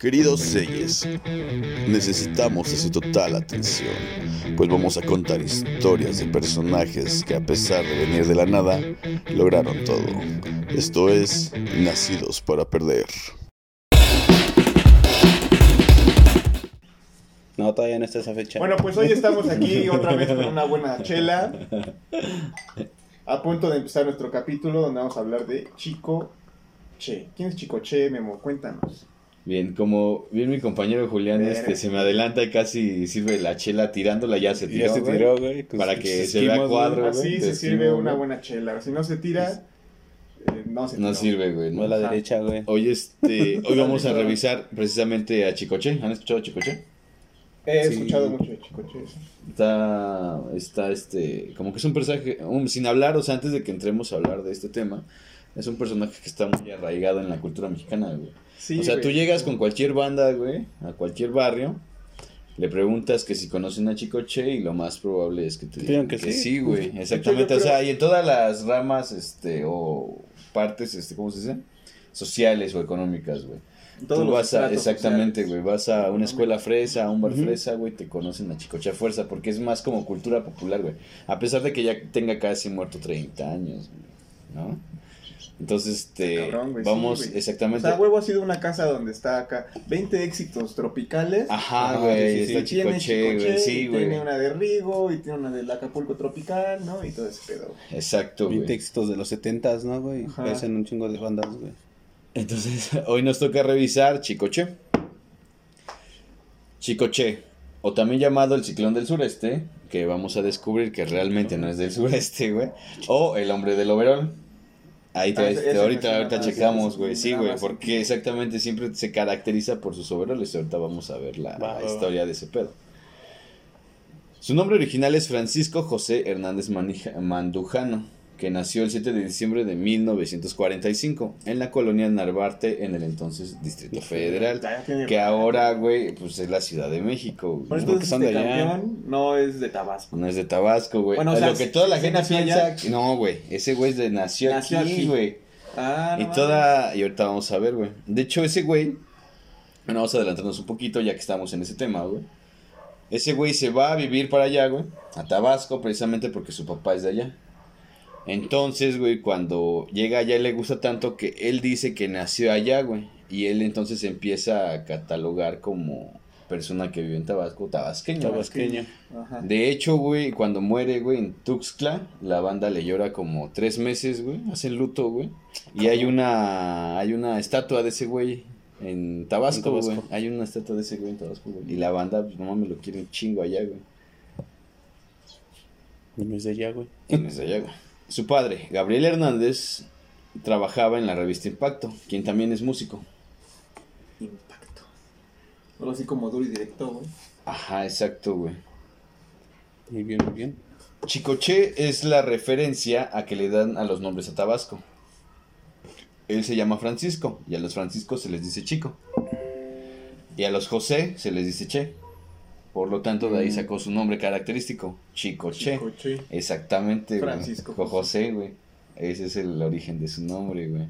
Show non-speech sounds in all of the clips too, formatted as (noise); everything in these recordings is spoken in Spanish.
Queridos Selles, necesitamos de su total atención, pues vamos a contar historias de personajes que a pesar de venir de la nada, lograron todo. Esto es Nacidos para Perder. No, todavía no está esa fecha. Bueno, pues hoy estamos aquí otra vez con una buena chela. A punto de empezar nuestro capítulo donde vamos a hablar de Chico Che. ¿Quién es Chico Che, Memo? Cuéntanos. Bien, como bien mi compañero Julián este, se me adelanta y casi sirve la chela tirándola, ya se tiró. ya se tiró, güey. con Para sus que se vea güey. cuadro. Así güey, se te sirve una buena chela. Si no se tira, eh, no se No tiró. sirve, güey. No a la Ajá. derecha, güey. Hoy este, hoy vamos a revisar precisamente a Chicoche. ¿Han escuchado a Chicoche? He Sí. escuchado mucho de Chico Che. Está, está este, como que es un personaje, un- sin hablar, o sea, antes de que entremos a hablar de este tema, es un personaje que está muy arraigado en la cultura mexicana, güey. Sí, o sea, güey. tú llegas con cualquier banda, güey, a cualquier barrio, le preguntas que si conocen a Chicoche y lo más probable es que te Digan que que, sí. sí, güey. Exactamente, o sea, y en todas las ramas, este, o partes, este, ¿cómo se dice? Sociales o económicas, güey. Todos Tú vas a, exactamente, sociales. güey, vas a una escuela fresa, a un bar fresa, güey, te conocen a Chicoche a fuerza, porque es más como cultura popular, güey. A pesar de que ya tenga casi muerto 30 años, güey, ¿no? Entonces, este, Cabrón, güey, sí, vamos. O exactamente. sea, huevo ha sido una casa donde está acá 20 éxitos tropicales. Ajá, güey, sí, sí, está Chicoche, güey, sí, y güey. Tiene una de Rigo y tiene una del Acapulco Tropical, ¿no? Y todo ese pedo. güey. Exacto, 20 güey. éxitos de los 70s, ¿no, güey? Parecen un chingo de bandas, güey. Entonces, (laughs) hoy nos toca revisar Chicoche. Chicoche, o también llamado el ciclón del sureste, que vamos a descubrir que realmente no es del sureste, güey. O el hombre del overol. Ahí te, Ah, ese- te- ese me ahorita, ahorita checamos, güey. Sí, güey, porque exactamente siempre se caracteriza por sus overoles. Ahorita vamos a ver la, historia de ese pedo. Su nombre original es Francisco José Hernández Manija- Mandujano, que nació el 7 de diciembre de 1945 en la colonia Narvarte, en el entonces Distrito Federal, que ahora, güey, pues es la Ciudad de México. güey. Por No, eso son de allá. campeón no es de Tabasco. No es de Tabasco, güey. Bueno, o Es sea, lo que toda la gente piensa. allá. No, güey. Ese güey es de nació, Nació aquí, aquí. güey. Ah, no Y mames. toda. Y ahorita vamos a ver, güey. De hecho, ese güey. Bueno, vamos a adelantarnos un poquito ya que estamos en ese tema, güey. Ese güey se va a vivir para allá, güey. A Tabasco, precisamente porque su papá es de allá. Entonces, güey, cuando llega allá le gusta tanto que él dice que nació allá, güey. Y él entonces empieza a catalogar como persona que vive en Tabasco, tabasqueño. güey. Tabasqueño. Ajá. De hecho, güey, cuando muere, güey, en Tuxtla, la banda le llora como tres meses, güey, hacen luto, güey. Y hay una, hay una estatua de ese güey en Tabasco, En güey. Hay una estatua de ese güey en Tabasco, güey. Y la banda, pues, no mames, lo quieren chingo allá, güey. No es de allá, güey. Y no es de allá, güey. Su padre, Gabriel Hernández, trabajaba en la revista Impacto, quien también es músico. Impacto. Algo así como duro y directo, güey. Ajá, exacto, güey. Muy bien, muy bien. Chicoche es la referencia a que le dan a los nombres a Tabasco. Él se llama Francisco y a los Franciscos se les dice Chico. Y a los José se les dice Che. Por lo tanto, de ahí sacó su nombre característico, Chicoche. Chico Che. Exactamente. Francisco Jo- José, güey. Ese es el origen de su nombre, güey.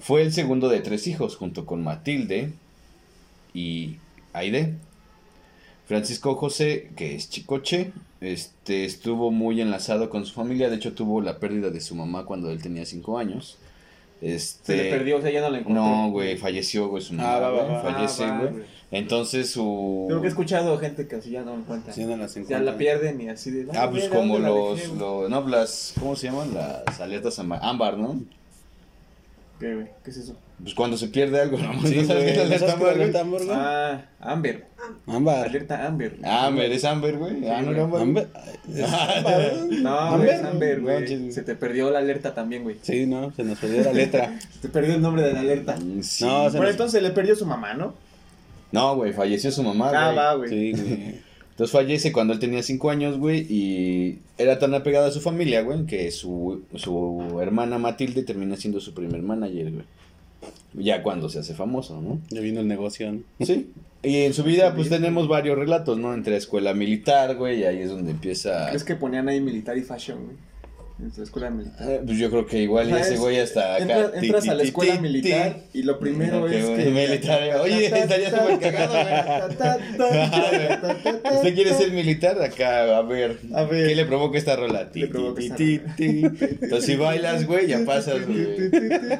Fue el segundo de tres hijos, junto con Matilde y Aide. Francisco José, que es Chicoche, este, estuvo muy enlazado con su familia. De hecho, tuvo la pérdida de su mamá cuando él tenía cinco años. Este, Se le perdió, o sea, ya no la encontró. No, güey, falleció, güey, su mamá, Ah, va, va, va. Fallece, Ah, güey. Entonces su... Creo que he escuchado gente que así ya no encuentra. Sí, no las Ya la pierden y así de. Ah, pues como ¿dónde la los, los, no, las, ¿cómo se llaman? Las alertas amba- ámbar, ¿no? ¿Qué, güey? ¿Qué es eso? Pues cuando se pierde algo, ¿no? Sí, (laughs) ¿No sabes qué es alerta ¿Sabes qué es ámbar? Ah, Amber. Ámbar. Alerta Amber. Amber, es Amber, güey. Ah, no era Amber. Güey. No, güey, es Amber. Güey. Se te perdió la alerta también, güey. Sí, no, se nos perdió la letra. Se te perdió el nombre de la alerta. Mm, Sí. No, Bueno, entonces le perdió su mamá, ¿no? No, güey, falleció su mamá, Ah, güey. va, güey. Sí, güey. Entonces fallece cuando él tenía cinco años, güey, y era tan apegado a su familia, güey, que su, su hermana Matilde termina siendo su primer manager, güey. Ya cuando se hace famoso, ¿no? Ya vino el negocio, ¿no? Sí. Y en su vida, pues tenemos varios relatos, ¿no? Entre escuela militar, güey, y ahí es donde empieza. ¿Crees que ponían ahí militar y fashion, güey? En la escuela militar. Eh, Pues yo creo que igual sea, ese es- güey hasta acá. Entra- entras a la escuela militar y lo primero es güey, que... militar, oye, estaría súper cagado, güey. ¿Usted quiere ser militar? Acá, a ver. A ver. ¿Qué le provoca esta rola? Entonces, si bailas, güey, ya pasas, (laughs) güey.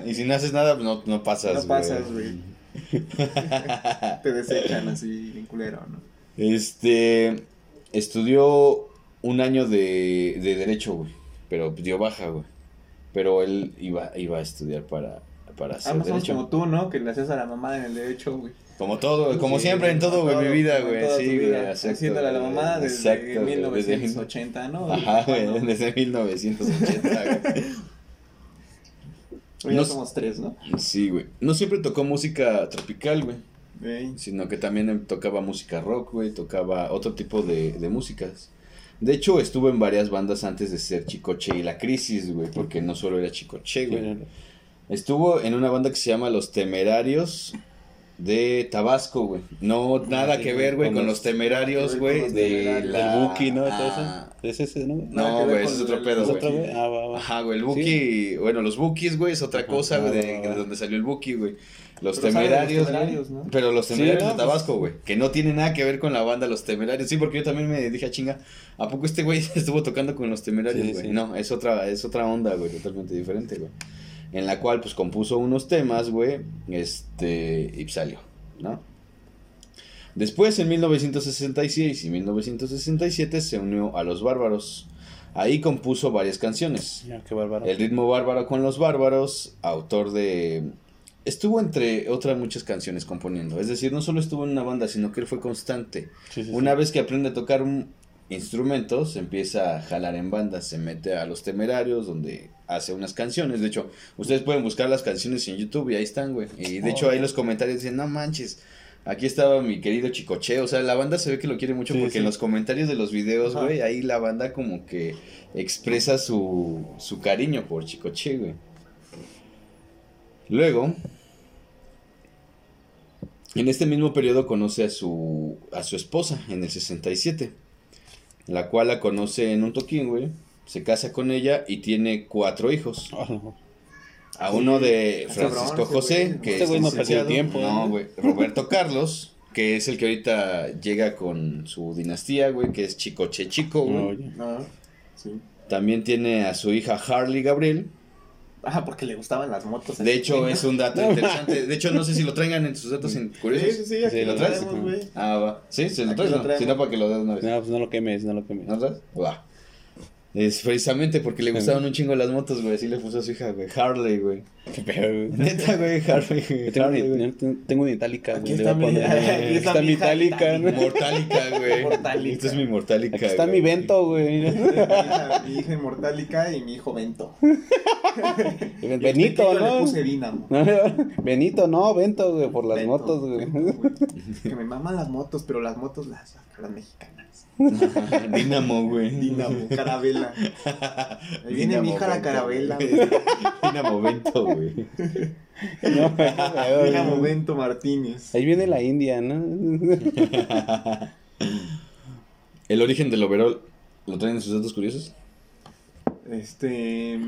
Y si no haces nada, pues no, no pasas, No pasas, güey. (laughs) Te desechan así, bien culero, ¿no? Este. Estudió un año de, de Derecho, güey. Pero dio baja, güey. Pero él iba, iba a estudiar para, para hacer Ah, no Derecho. como tú, ¿no? Que le haces a la mamada en el derecho, güey. Como todo, como Sí, siempre en todo, güey, mi vida, güey. Sí, güey, Haciéndole a la mamada desde exacto, güey, desde 1980, ¿no? Ajá, güey, Cuando- desde 1980, güey. No ya s- somos tres, ¿no? Sí, güey. No siempre tocó música tropical, güey. Ey. Sino que también tocaba música rock, güey. Tocaba otro tipo de, de músicas. De hecho, estuvo en varias bandas antes de ser Chicoche y La Crisis, güey. Porque no solo era Chicoche, güey. Estuvo en una banda que se llama Los Temerarios de Tabasco, güey. No, nada sí, que ver, güey, con con los- temerarios, güey. De la... El Buki, ¿no? Todo Ah, eso. ¿Es ese, no? Nada No, güey, es otro pedo, ¿Es güey. Ah, va, va. Ajá, güey, el Buki, bueno, los Bukis, güey, es otra cosa, güey, de, va. de donde salió el Buki, güey. Los Pero de los temerarios. Temerarios, ¿no? Pero los temerarios de pues- Tabasco, güey. Que no tiene nada que ver con la banda Los Temerarios. Sí, porque yo también me dije, "Ah, chinga, ¿a poco este güey (laughs) estuvo tocando con los temerarios, güey? sí. No, es otra, es otra onda, güey, totalmente diferente, güey. En la cual, pues, compuso unos temas, güey, este, y salió, ¿no? Después, en 1966 y 1967, se unió a Los Bárbaros. Ahí compuso varias canciones. Ya, qué bárbaro. El ritmo bárbaro con los bárbaros, autor de... Estuvo entre otras muchas canciones componiendo. Es decir, no solo estuvo en una banda, sino que él fue constante. Sí, sí, sí. Una vez que aprende a tocar un instrumento, se empieza a jalar en bandas, se mete a los temerarios, donde hace unas canciones. De hecho, ustedes pueden buscar las canciones en YouTube y ahí están, güey. Y de hecho, ahí los comentarios dicen, no manches. Aquí estaba mi querido Chicoche, o sea, la banda se ve que lo quiere mucho porque en los comentarios de los videos, Ajá. güey, ahí la banda como que expresa su, su cariño por Chicoche, güey. Luego, en este mismo periodo conoce a su, a su esposa en el 67, la cual la conoce en un toquín, güey. Se casa con ella y tiene cuatro hijos. Ah. A uno de Está Francisco José, que Este es no perdió tiempo, No, ¿eh? güey. Roberto Carlos, que es el que ahorita llega con su dinastía, güey, que es Chico, güey. No, ya. Ah, sí. También tiene a su hija Harley Gabriel. Ah, porque le gustaban las motos. De hecho, es un dato interesante. De hecho, no sé si lo traigan en sus datos en curiosos. Sí, sí, sí, aquí ¿lo lo traes? traemos. Ah, va. Sí, se lo traes, ¿no? Si no, para que lo des una vez. No, pues no lo quemes, no lo quemes. ¿No traes? Va. Es precisamente porque le gustaban un chingo las motos, güey. Así le puso a su hija, güey. Harley, güey. Qué pedo, güey. Neta, güey, güey. Yo tengo, güey. yo una itálica, Aquí güey. está mi- aquí está mi itálica, ¿no? Mortálica, güey. Mortálica. Esta es mi mortálica. Aquí está güey. mi vento, güey. Mi hija, inmortálica y mi hijo al (laughs) Benito, Le ¿no? puse. (laughs) Benito, no, Vento, güey, por las Bento, motos, güey. Bento, güey. (laughs) Que me maman las motos, pero las motos las, las mexicanas. Dínamo, güey. Dínamo, carabela. Ahí viene mi hija la Vento, carabela. güey. güey. Dínamo Vento, güey. (laughs) No, (laughs) Bento Martínez. Ahí viene la India, ¿no? (laughs) El origen del overall, ¿lo traen en sus datos curiosos? Este.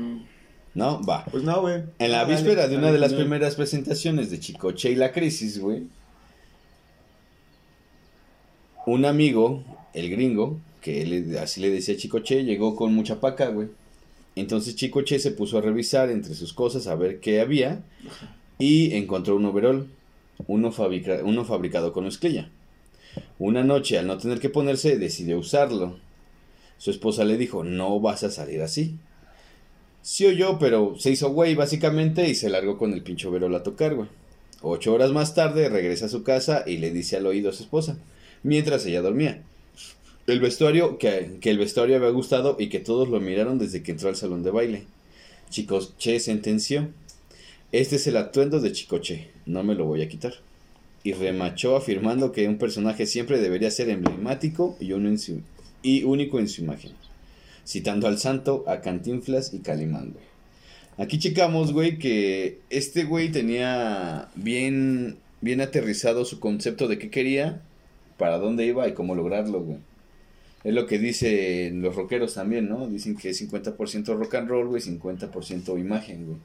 No, va. Pues no, güey. En la dale, víspera de una dale, de las dale. primeras presentaciones de Chicoche y la Crisis, güey, un amigo, el gringo, que él, así le decía Chicoche, llegó con mucha paca, güey. Entonces Chicoche se puso a revisar entre sus cosas a ver qué había y encontró un overol, uno, fabrica- uno fabricado con mezclilla. Una noche, al no tener que ponerse, decidió usarlo. Su esposa le dijo, no vas a salir así. Sí o yo, pero se hizo güey básicamente y se largó con el pinche overol a tocar, güey. Ocho horas más tarde regresa a su casa y le dice al oído a su esposa, mientras ella dormía. El vestuario, que, que el vestuario había gustado y que todos lo miraron desde que entró al salón de baile. Chicoche sentenció, este es el atuendo de Chicoche, no me lo voy a quitar. Y remachó afirmando que un personaje siempre debería ser emblemático y, único en su imagen citando al santo, a Cantinflas y Calimán, güey. Aquí checamos, güey, que este güey tenía bien, bien aterrizado su concepto de qué quería, para dónde iba y cómo lograrlo, güey. Es lo que dicen los rockeros también, ¿no? Dicen que es 50% rock and roll, güey, 50% imagen, güey.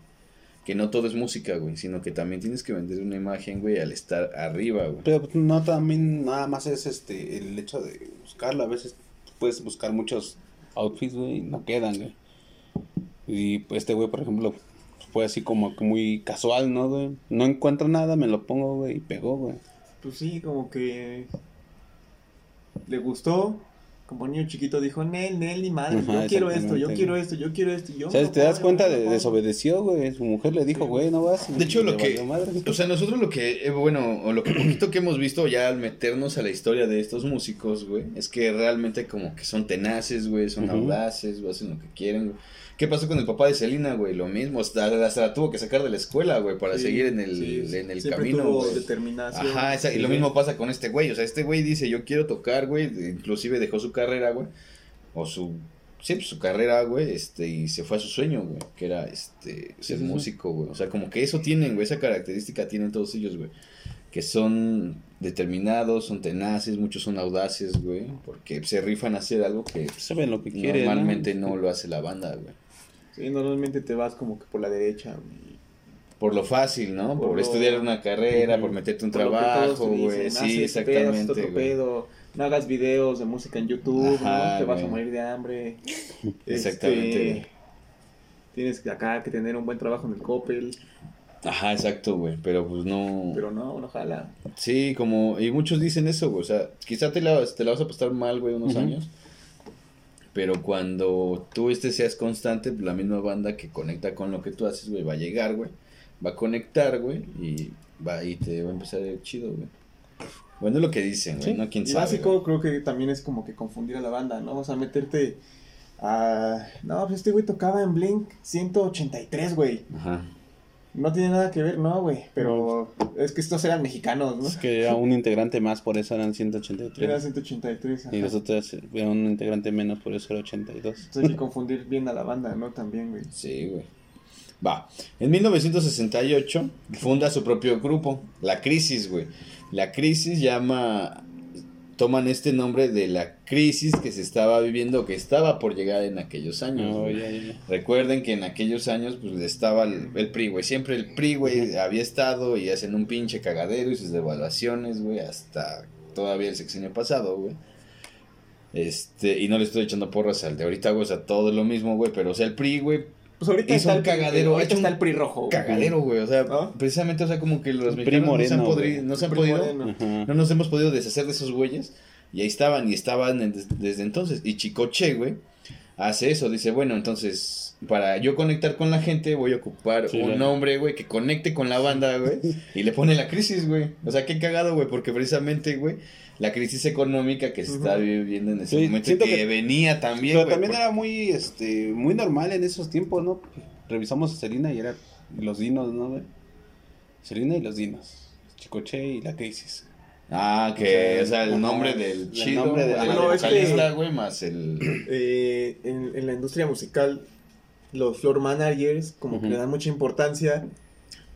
Que no todo es música, güey, sino que también tienes que vender una imagen, güey, al estar arriba, güey. Pero pues, no también nada más es este el hecho de buscarlo. A veces puedes buscar muchos outfits, güey, y no quedan, güey. Y pues, este güey, por ejemplo, fue así como que muy casual, ¿no, güey? No encuentro nada, me lo pongo, güey, y pegó, güey. Pues sí, como que le gustó. Como niño chiquito dijo, Nel, Nel, ni madre, Ajá, yo quiero esto, yo quiero esto, yo quiero esto. y Yo O sea, te das cuenta, de, desobedeció, güey. Su mujer le dijo, Sí. güey, no vas. De hecho, y lo que- madre. O sea, nosotros lo que, eh, bueno, o lo que poquito que hemos visto ya al meternos a la historia de estos músicos, güey, es que realmente como que son tenaces, güey, son Ujú. audaces, güey, hacen lo que quieren, güey. ¿Qué pasó con el papá de Selena, güey? Lo mismo, hasta, hasta la tuvo que sacar de la escuela, güey, para Sí, seguir en el, sí, en el siempre camino, tuvo determinación. Ajá, esa- y Sí, lo güey. mismo pasa con este güey, o sea, este güey dice, yo quiero tocar, güey, inclusive dejó su carrera, güey, o su, sí, pues, su carrera, güey, este, y se fue a su sueño, güey, que era, este, ser Sí, músico, güey, o sea, como que eso tienen, güey, esa característica tienen todos ellos, güey, que son determinados, son tenaces, muchos son audaces, güey, porque se rifan a hacer algo que pues, Saben lo que normalmente no lo hace la banda, güey. Sí, normalmente te vas como que por la derecha. güey. Por lo fácil, ¿no? Por, estudiar una carrera, por meterte un Por trabajo, güey. Sí, "Haz este pedo, haz exactamente, pedo, No hagas videos de música en YouTube, Ajá, ¿no? te vas a morir de hambre. (laughs) Exactamente, Este, güey. tienes que acá que tener un buen trabajo en el Coppel, Ajá, exacto, güey. Pero pues no. pero no, no jala. Sí, como. Y muchos dicen eso, güey. O sea, quizá te la, te la vas a pasar mal, güey, unos años. Pero cuando tú este seas constante, pues, la misma banda que conecta con lo que tú haces, güey, va a llegar, güey. Va a conectar, güey. Y va y te va a empezar a ir chido, güey. Bueno, es lo que dicen, güey. Sí. No quién Y sabe. básico creo que también es como que confundir a la banda, ¿no? O sea, meterte a... No, pues este güey tocaba en Blink 183, güey. güey. Ajá. No tiene nada que ver, no, güey. Pero es que estos eran mexicanos, ¿no? Es que era un integrante más, por eso eran 183. Era 183. ajá. Y los otros eran un integrante menos, por eso era 82. Entonces hay que (laughs) confundir bien a la banda, ¿no? También, güey. Sí, güey. Va. En 1968 funda su propio grupo, La Crisis, güey. La Crisis llama. Toman este nombre de la crisis que se estaba viviendo, que estaba por llegar en aquellos años. Ya. Recuerden que en aquellos años, pues estaba el, el PRI, güey. Siempre el PRI, güey, había estado y hacen un pinche cagadero y sus devaluaciones, güey, hasta todavía el sexenio pasado, güey. Este, y no le estoy echando porras al de ahorita, güey, o sea, todo es lo mismo, güey, pero o sea, el PRI, güey, Pues ahorita Hizo está un el cagadero, Ahorita está el PRI rojo. güey. cagadero, güey, o sea, ¿No? precisamente, o sea, como que los mexicanos no se han, moreno, podri- güey. no se han podido, moreno. No nos hemos podido deshacer de esos güeyes. Y ahí estaban, y estaban en- desde entonces. Y Chicoche, güey, hace eso. Dice, bueno, entonces, para yo conectar con la gente, voy a ocupar Sí, un nombre, güey, que conecte con la banda, güey. (laughs) y le pone la crisis, güey. O sea, qué cagado, güey, porque precisamente, güey, la crisis económica que se está viviendo en ese Sí, momento, que, que- venía también, Pero también por- era muy, este, muy normal en esos tiempos, ¿no? Revisamos a Selena y era los dinos, ¿no, güey? Selena y los dinos. Chicoche y la crisis. Ah, que, o sea, el nombre del el chido, nombre de- Ah, no, es que- vocalista, güey, más el... Eh, en, en la industria musical, los floor managers como que le dan mucha importancia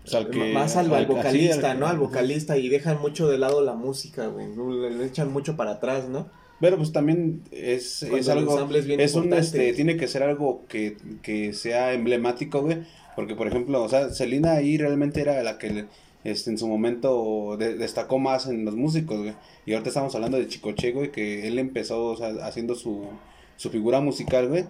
O sea, al que- más al, al al- vocalista, ¿no? Al vocalista y dejan mucho de lado la música, güey. Le, echan mucho para atrás, ¿no? Pero pues también es, es algo, es un, este, tiene que ser algo que, que sea emblemático, güey. Porque, por ejemplo, o sea, Selena ahí realmente era la que este, en su momento de- destacó más en los músicos, güey. Y ahorita estamos hablando de Chicoche, güey, que él empezó, o sea, haciendo su, su figura musical, güey.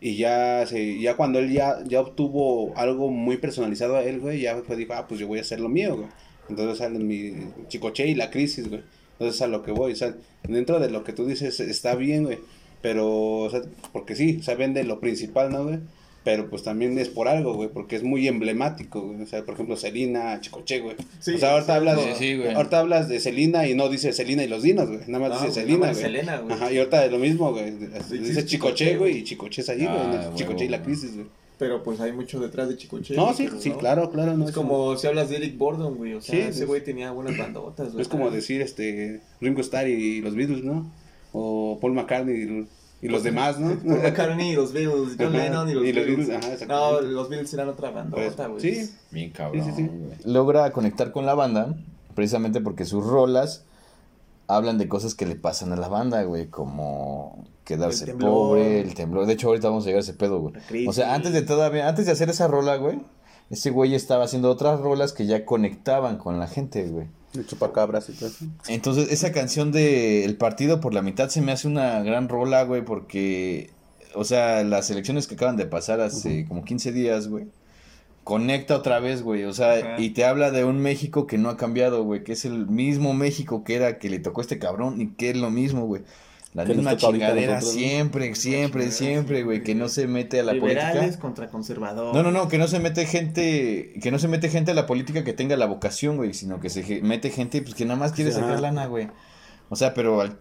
Y ya, se, ya cuando él ya, ya obtuvo algo muy personalizado a él, güey, ya dijo, ah, pues yo voy a hacer lo mío, güey. Entonces sale mi Chicoche y la crisis, güey. Entonces a lo que voy, o sea, dentro de lo que tú dices está bien, güey. Pero, o sea, porque sí, o sea, vende lo principal, ¿no, güey? Pero pues también es por algo, güey, porque es muy emblemático, güey. O sea, por ejemplo, Selina, Chicoche, güey. Sí, o sea, ahorita sí, hablas, sí, sí, güey. ahorita hablas de Selina y no dice Selina y los dinos, güey. Nada más No, dice güey. Selena, güey. Ajá, y ahorita de lo mismo, güey. Dice Chicoche, güey, y Chicoche es allí, Ah, güey. Chicoche y la crisis, güey. Pero pues hay mucho detrás de Chicoche. No, sí, sí, no. claro, claro. No, Es como si hablas de Eric Borden, güey. O sea, ese güey tenía buenas bandotas, güey. Es como decir, este, Ringo Starr y los Beatles, ¿no? O Paul McCartney y, y los demás, ¿no? Paul McCartney y los Beatles, John Ajá, Lennon y los y los Beatles. Beatles, ajá, no, los Beatles eran otra bandota, güey. Pues, sí, Bien cabrón. Sí, sí, sí. güey. Logra conectar con la banda precisamente porque sus rolas hablan de cosas que le pasan a la banda, güey, como quedarse El pobre, el temblor. De hecho, ahorita vamos a llegar a ese pedo, güey. O sea, antes de todavía, antes de hacer esa rola, güey, ese güey estaba haciendo otras rolas que ya conectaban con la gente, güey. El chupacabras y todo eso. Entonces, esa canción de El partido por la mitad se me hace una gran rola, güey, porque, o sea, las elecciones que acaban de pasar hace como 15 días, güey, conecta otra vez, güey, o sea, y te habla de un México que no ha cambiado, güey, que es el mismo México que era que le tocó a este cabrón y que es lo mismo, güey. La Que misma chingadera siempre, siempre, siempre, güey, que no se mete a la Liberales política. contra conservadores. No, no, no, que no se mete gente, que no se mete gente a la política que tenga la vocación, güey, sino que se mete gente pues que nada más quiere Sí, sacar ajá. lana, güey. O sea, pero al-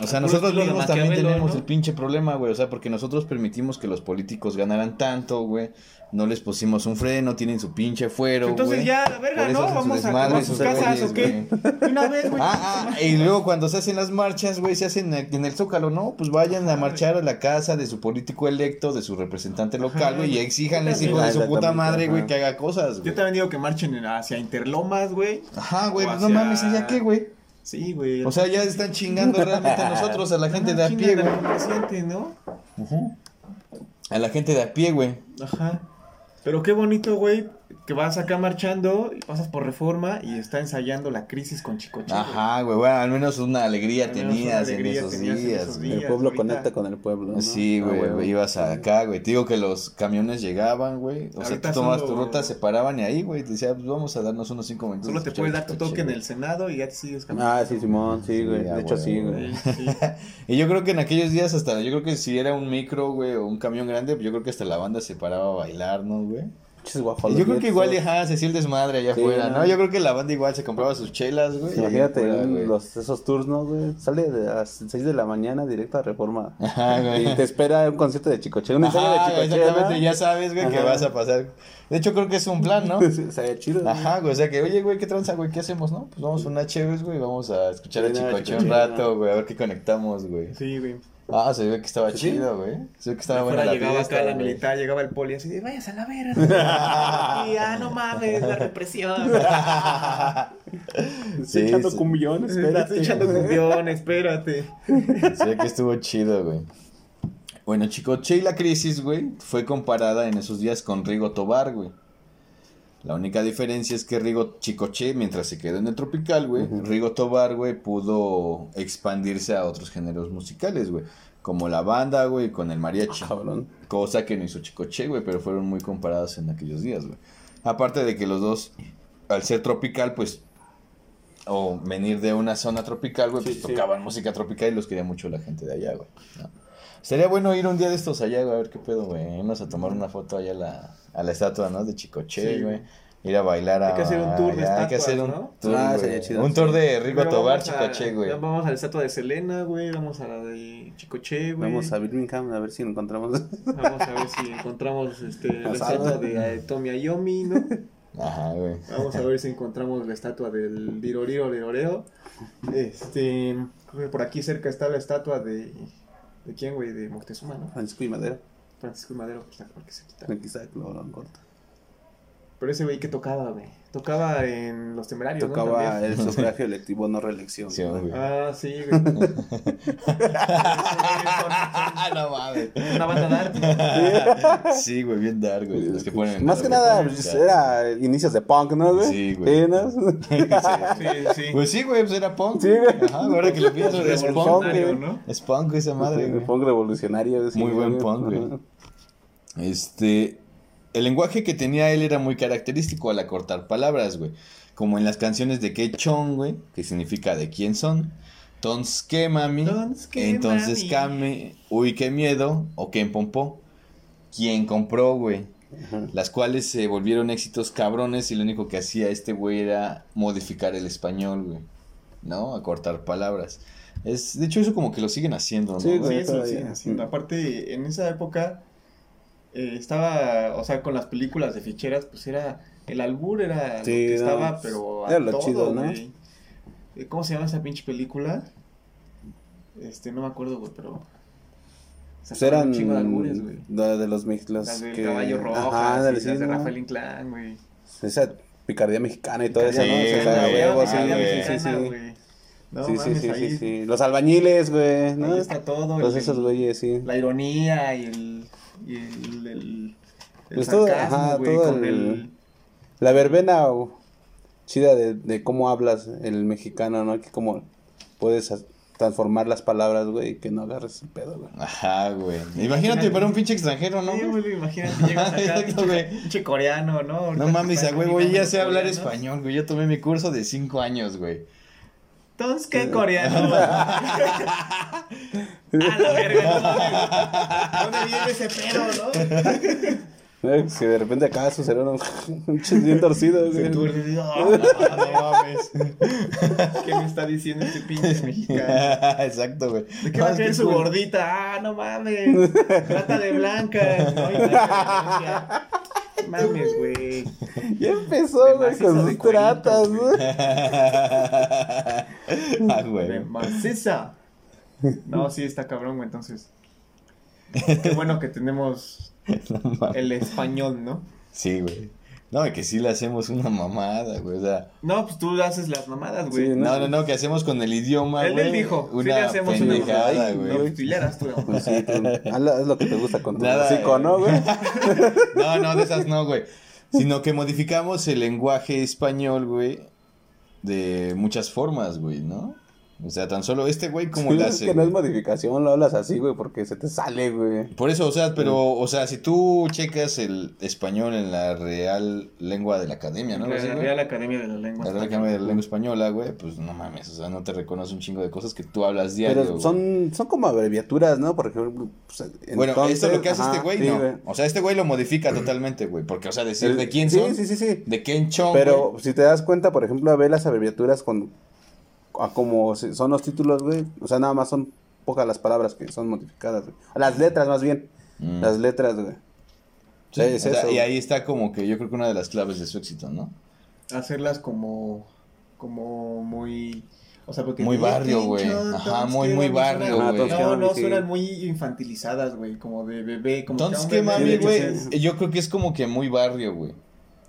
o sea, nosotros mismos también tenemos ¿no? el pinche problema, güey, o sea, porque nosotros permitimos que los políticos ganaran tanto, güey. No les pusimos un freno, tienen su pinche fuero, Entonces güey. ya, la verga, Por eso ¿no? Vamos a desmadre, quemar sus sus casas, ¿o qué? una vez, güey. Ah, ah, y luego cuando se hacen las marchas, güey, se hacen en el Zócalo, ¿no? Pues vayan a marchar a la casa de su político electo, de su representante local, güey, y exíjanles, Yo hijo de su puta madre, güey, que haga cosas, Yo güey. también digo que marchen en- hacia Interlomas, güey. Ajá, güey, pues no mames, ¿allá qué, güey? Sí, güey. O sea, ya están chingando realmente a nosotros, a la (laughs) gente de a pie, güey. ¿no? A la gente de a pie, güey. Ajá. Pero qué bonito, güey, que vas acá marchando y pasas por reforma y está ensayando la crisis con Chico Chico. Ajá, güey, bueno, al menos una alegría menos una tenías en alegría esos tenías en días, esos güey. días. El pueblo ahorita. conecta con el pueblo. ¿no? Sí, Ah, güey, ibas acá, güey. Te digo que los camiones llegaban, güey. O sea, tú tomabas solo- tu ruta, se paraban y ahí, güey. Te decía, pues vamos a darnos unos cinco minutos. Solo te puedes dar tu toque en el Senado y ya te sigues caminando. Ah, sí, Simón, sí, güey. Sí, de hecho, sí, güey. Sí. (laughs) Y yo creo que en aquellos días hasta, yo creo que si era un micro, güey, o un camión grande, pues yo creo que hasta la banda se paraba a bailar, ¿no, güey? Pinches Y guajolotes. yo creo que igual, ajá, se hacía el desmadre allá Sí, afuera, ¿no? ¿no? Yo creo que la banda igual se compraba sus chelas, güey. Imagínate güey. los, esos turnos, güey. Sale de las 6 de la mañana directo a Reforma. Ajá, güey. Y te espera un concierto de Chicoche. Un ensayo de Chicoche. exactamente, ya sabes, güey, que vas a pasar. De hecho, creo que es un plan, ¿no? (laughs) Sería chido. güey. Ajá, güey, o sea que, oye, güey, ¿qué tranza, güey? ¿Qué hacemos, no? Pues vamos a una chévez, güey, vamos a escuchar a Sí, no, Chicoche un rato, güey, a ver qué conectamos, güey. Sí, güey. Ah, se ve que estaba Sí. chido, güey. Se ve que estaba buena la llegaba fiesta, acá la güey. militar, llegaba el poli así de, vayas a la verga. (laughs) y ah, no mames, la represión. (laughs) Estoy Sí, echando sí. cumbión, espérate. Estoy echando cumbión, espérate. Se ve que estuvo chido, güey. Bueno, Chicoche y la crisis, güey, fue comparada en esos días con Rigo Tobar, güey. La única diferencia es que Rigo Chicoche, mientras se quedó en el tropical, güey. Rigo Tobar, güey, pudo expandirse a otros géneros musicales, güey. Como la banda, güey, con el mariachi. Cabrón. Cosa que no hizo Chicoche, güey, pero fueron muy comparados en aquellos días, güey. Aparte de que los dos, al ser tropical, pues, o venir de una zona tropical, güey, Sí, pues sí. tocaban música tropical y los quería mucho la gente de allá, güey. ¿no? Sería bueno ir un día de estos allá, güey, a ver qué pedo, güey. Irnos a tomar una foto allá a la, a la estatua, ¿no? De Chicoche, Sí, güey. güey. Ir a bailar a... Hay que hacer un tour de allá, Hay que hacer un estatuas, ¿no? tour, Ah, sería chido, Un sí. tour de Rigo Pero Tobar, vamos a- Chicoche, güey. Vamos a la estatua de Selena, güey. Vamos a la de Chicoche, güey. Vamos a Birmingham a ver si encontramos. Vamos a ver si encontramos este, la estatua de eh, Tomi Ayomi, ¿no? Ajá, güey. Vamos a ver si encontramos la estatua del Diroriro Liroreo. Este, creo que por aquí cerca está la estatua de. ¿De quién, güey? De Moctezuma, ¿no? Francisco y Madero. Francisco y Madero, pues está por aquí cerquita. Quizá lo lo corta. Pero ese güey que tocaba, güey. Tocaba en Los Temerarios, ¿no? Tocaba También. el (laughs) sufragio electivo, no reelección. Sí, güey. Ah, sí, güey. (laughs) (laughs) no mames. Una banda de arte. Sí, güey, bien dark, güey. Los que ponen en Más la que nada, pues, era inicios de punk, ¿no, güey? Sí, güey. ¿no? Sí, sí. Pues sí, güey, pues era punk. Sí, güey. Ajá, ahora que lo pienso, es punk. ¿no? Es punk esa madre, güey. punk revolucionario. sí, Muy buen punk, güey. Este, el lenguaje que tenía él era muy característico al acortar palabras, güey. Como en las canciones de Quechón, güey, que significa de quién son. Entonces, ¿qué mami? Entonces, ¿qué, Entonces, mami? came, uy, qué miedo, o quién pompó. ¿Quién compró, güey? Ajá. Las cuales se volvieron éxitos cabrones y lo único que hacía este güey era modificar el español, güey. ¿No? Acortar palabras. Es, de hecho, eso como que lo siguen haciendo, ¿no? Sí, güey. Sí, eso lo siguen haciendo. Aparte, en esa época eh, estaba, o sea, con las películas de ficheras, pues era, el albur era lo Sí, que estaba, pues, pero a era lo todo, chido, ¿no? güey. Eh, ¿Cómo se llama esa pinche película? Este, no me acuerdo, güey, pero... Pues eran un de albures, güey. de, de los mexicans. Las del que... caballo rojo, Ajá, las de. Rafael Inclán, güey. Esa picardía mexicana y todo eso, ¿no? O sea, sí, sí, sí, sí. No, sí, sí, mames, sí, ahí, sí, sí. Los albañiles, güey, ¿no? ahí está todo. Todos esos güeyes, sí. La ironía y el. Y el, el, el Pues todo, ajá, güey, todo con el- el. La verbena o, chida de, de cómo hablas el mexicano, ¿no? Que cómo puedes transformar las palabras, güey, y que no agarres el pedo, güey. Ajá, güey. Imagínate para un pinche extranjero, ¿no? Sí, güey? imagínate, (laughs) llegas acá, Exacto, pinche, coreano, ¿no? No mames, a huevo, yo ya sé hablar español, güey. Yo tomé mi curso de cinco años, güey. Entonces, ¿qué coreano? güey? (laughs) a la verga. ¿Dónde viene ese pedo, no? Eh, Si de repente acá su cerebro (laughs) un bien torcido, Se "Ah, no mames. ¿Qué me está diciendo este pinche (laughs) mexicano? Exacto, güey. ¿De qué va a que, su gordita? Ah, no mames. Trata de blanca. No. (laughs) Mames, güey. Ya empezó, güey, con sus tratas, güey. (laughs) ah, güey. maciza. No, sí, está cabrón, güey, entonces. Qué bueno que tenemos (laughs) el español, ¿no? Sí, güey. No, que sí le hacemos una mamada, güey. O sea, No, pues tú haces las mamadas, güey. Sí, no, no, no, que hacemos con el idioma, Él, güey. él dijo, sí le una hacemos una pendejada, mamada. güey. No, tú ya eras tú. Pues sí, tú, la- haz lo que te gusta con tu Nada, hocico, eh. ¿no, güey? (laughs) No, no, de esas no, güey. Sino que modificamos el lenguaje español, güey, de muchas formas, güey, ¿no? O sea, tan solo este güey, ¿cómo Sí, le es hace? que no es modificación, lo hablas así, güey, porque se te sale, güey. Por eso, o sea, pero, o sea, si tú checas el español en la Real Lengua de la Academia, ¿no? La Así. Real Academia de la Lengua. La Real Academia de la Lengua Española, güey, pues no mames, o sea, no te reconoce un chingo de cosas que tú hablas diario. Pero güey. son, son como abreviaturas, ¿no? Por ejemplo, pues, Bueno, entonces- esto es lo que hace ajá, este güey, sí, no. O sea, este güey lo modifica totalmente, güey, porque, o sea, decir El- de quién sí, son, Sí, sí, sí. de quién chon, Pero güey. si te das cuenta, por ejemplo, ve las abreviaturas con a como son los títulos, güey. O sea, nada más son pocas las palabras que son modificadas, güey. Las letras, más bien. Mm. Las letras, güey. Sí, es o sea, eso, y ahí está como que yo creo que una de las claves de su éxito, ¿no? Hacerlas como. Como muy. O sea, porque. Muy barrio, güey. Ajá, muy, ¿qué, muy barrio, güey. No, no, suenan muy infantilizadas, güey. Como de bebé. Como Entonces, que, ¿qué hombre, mami, güey? Yo creo que es como que muy barrio, güey.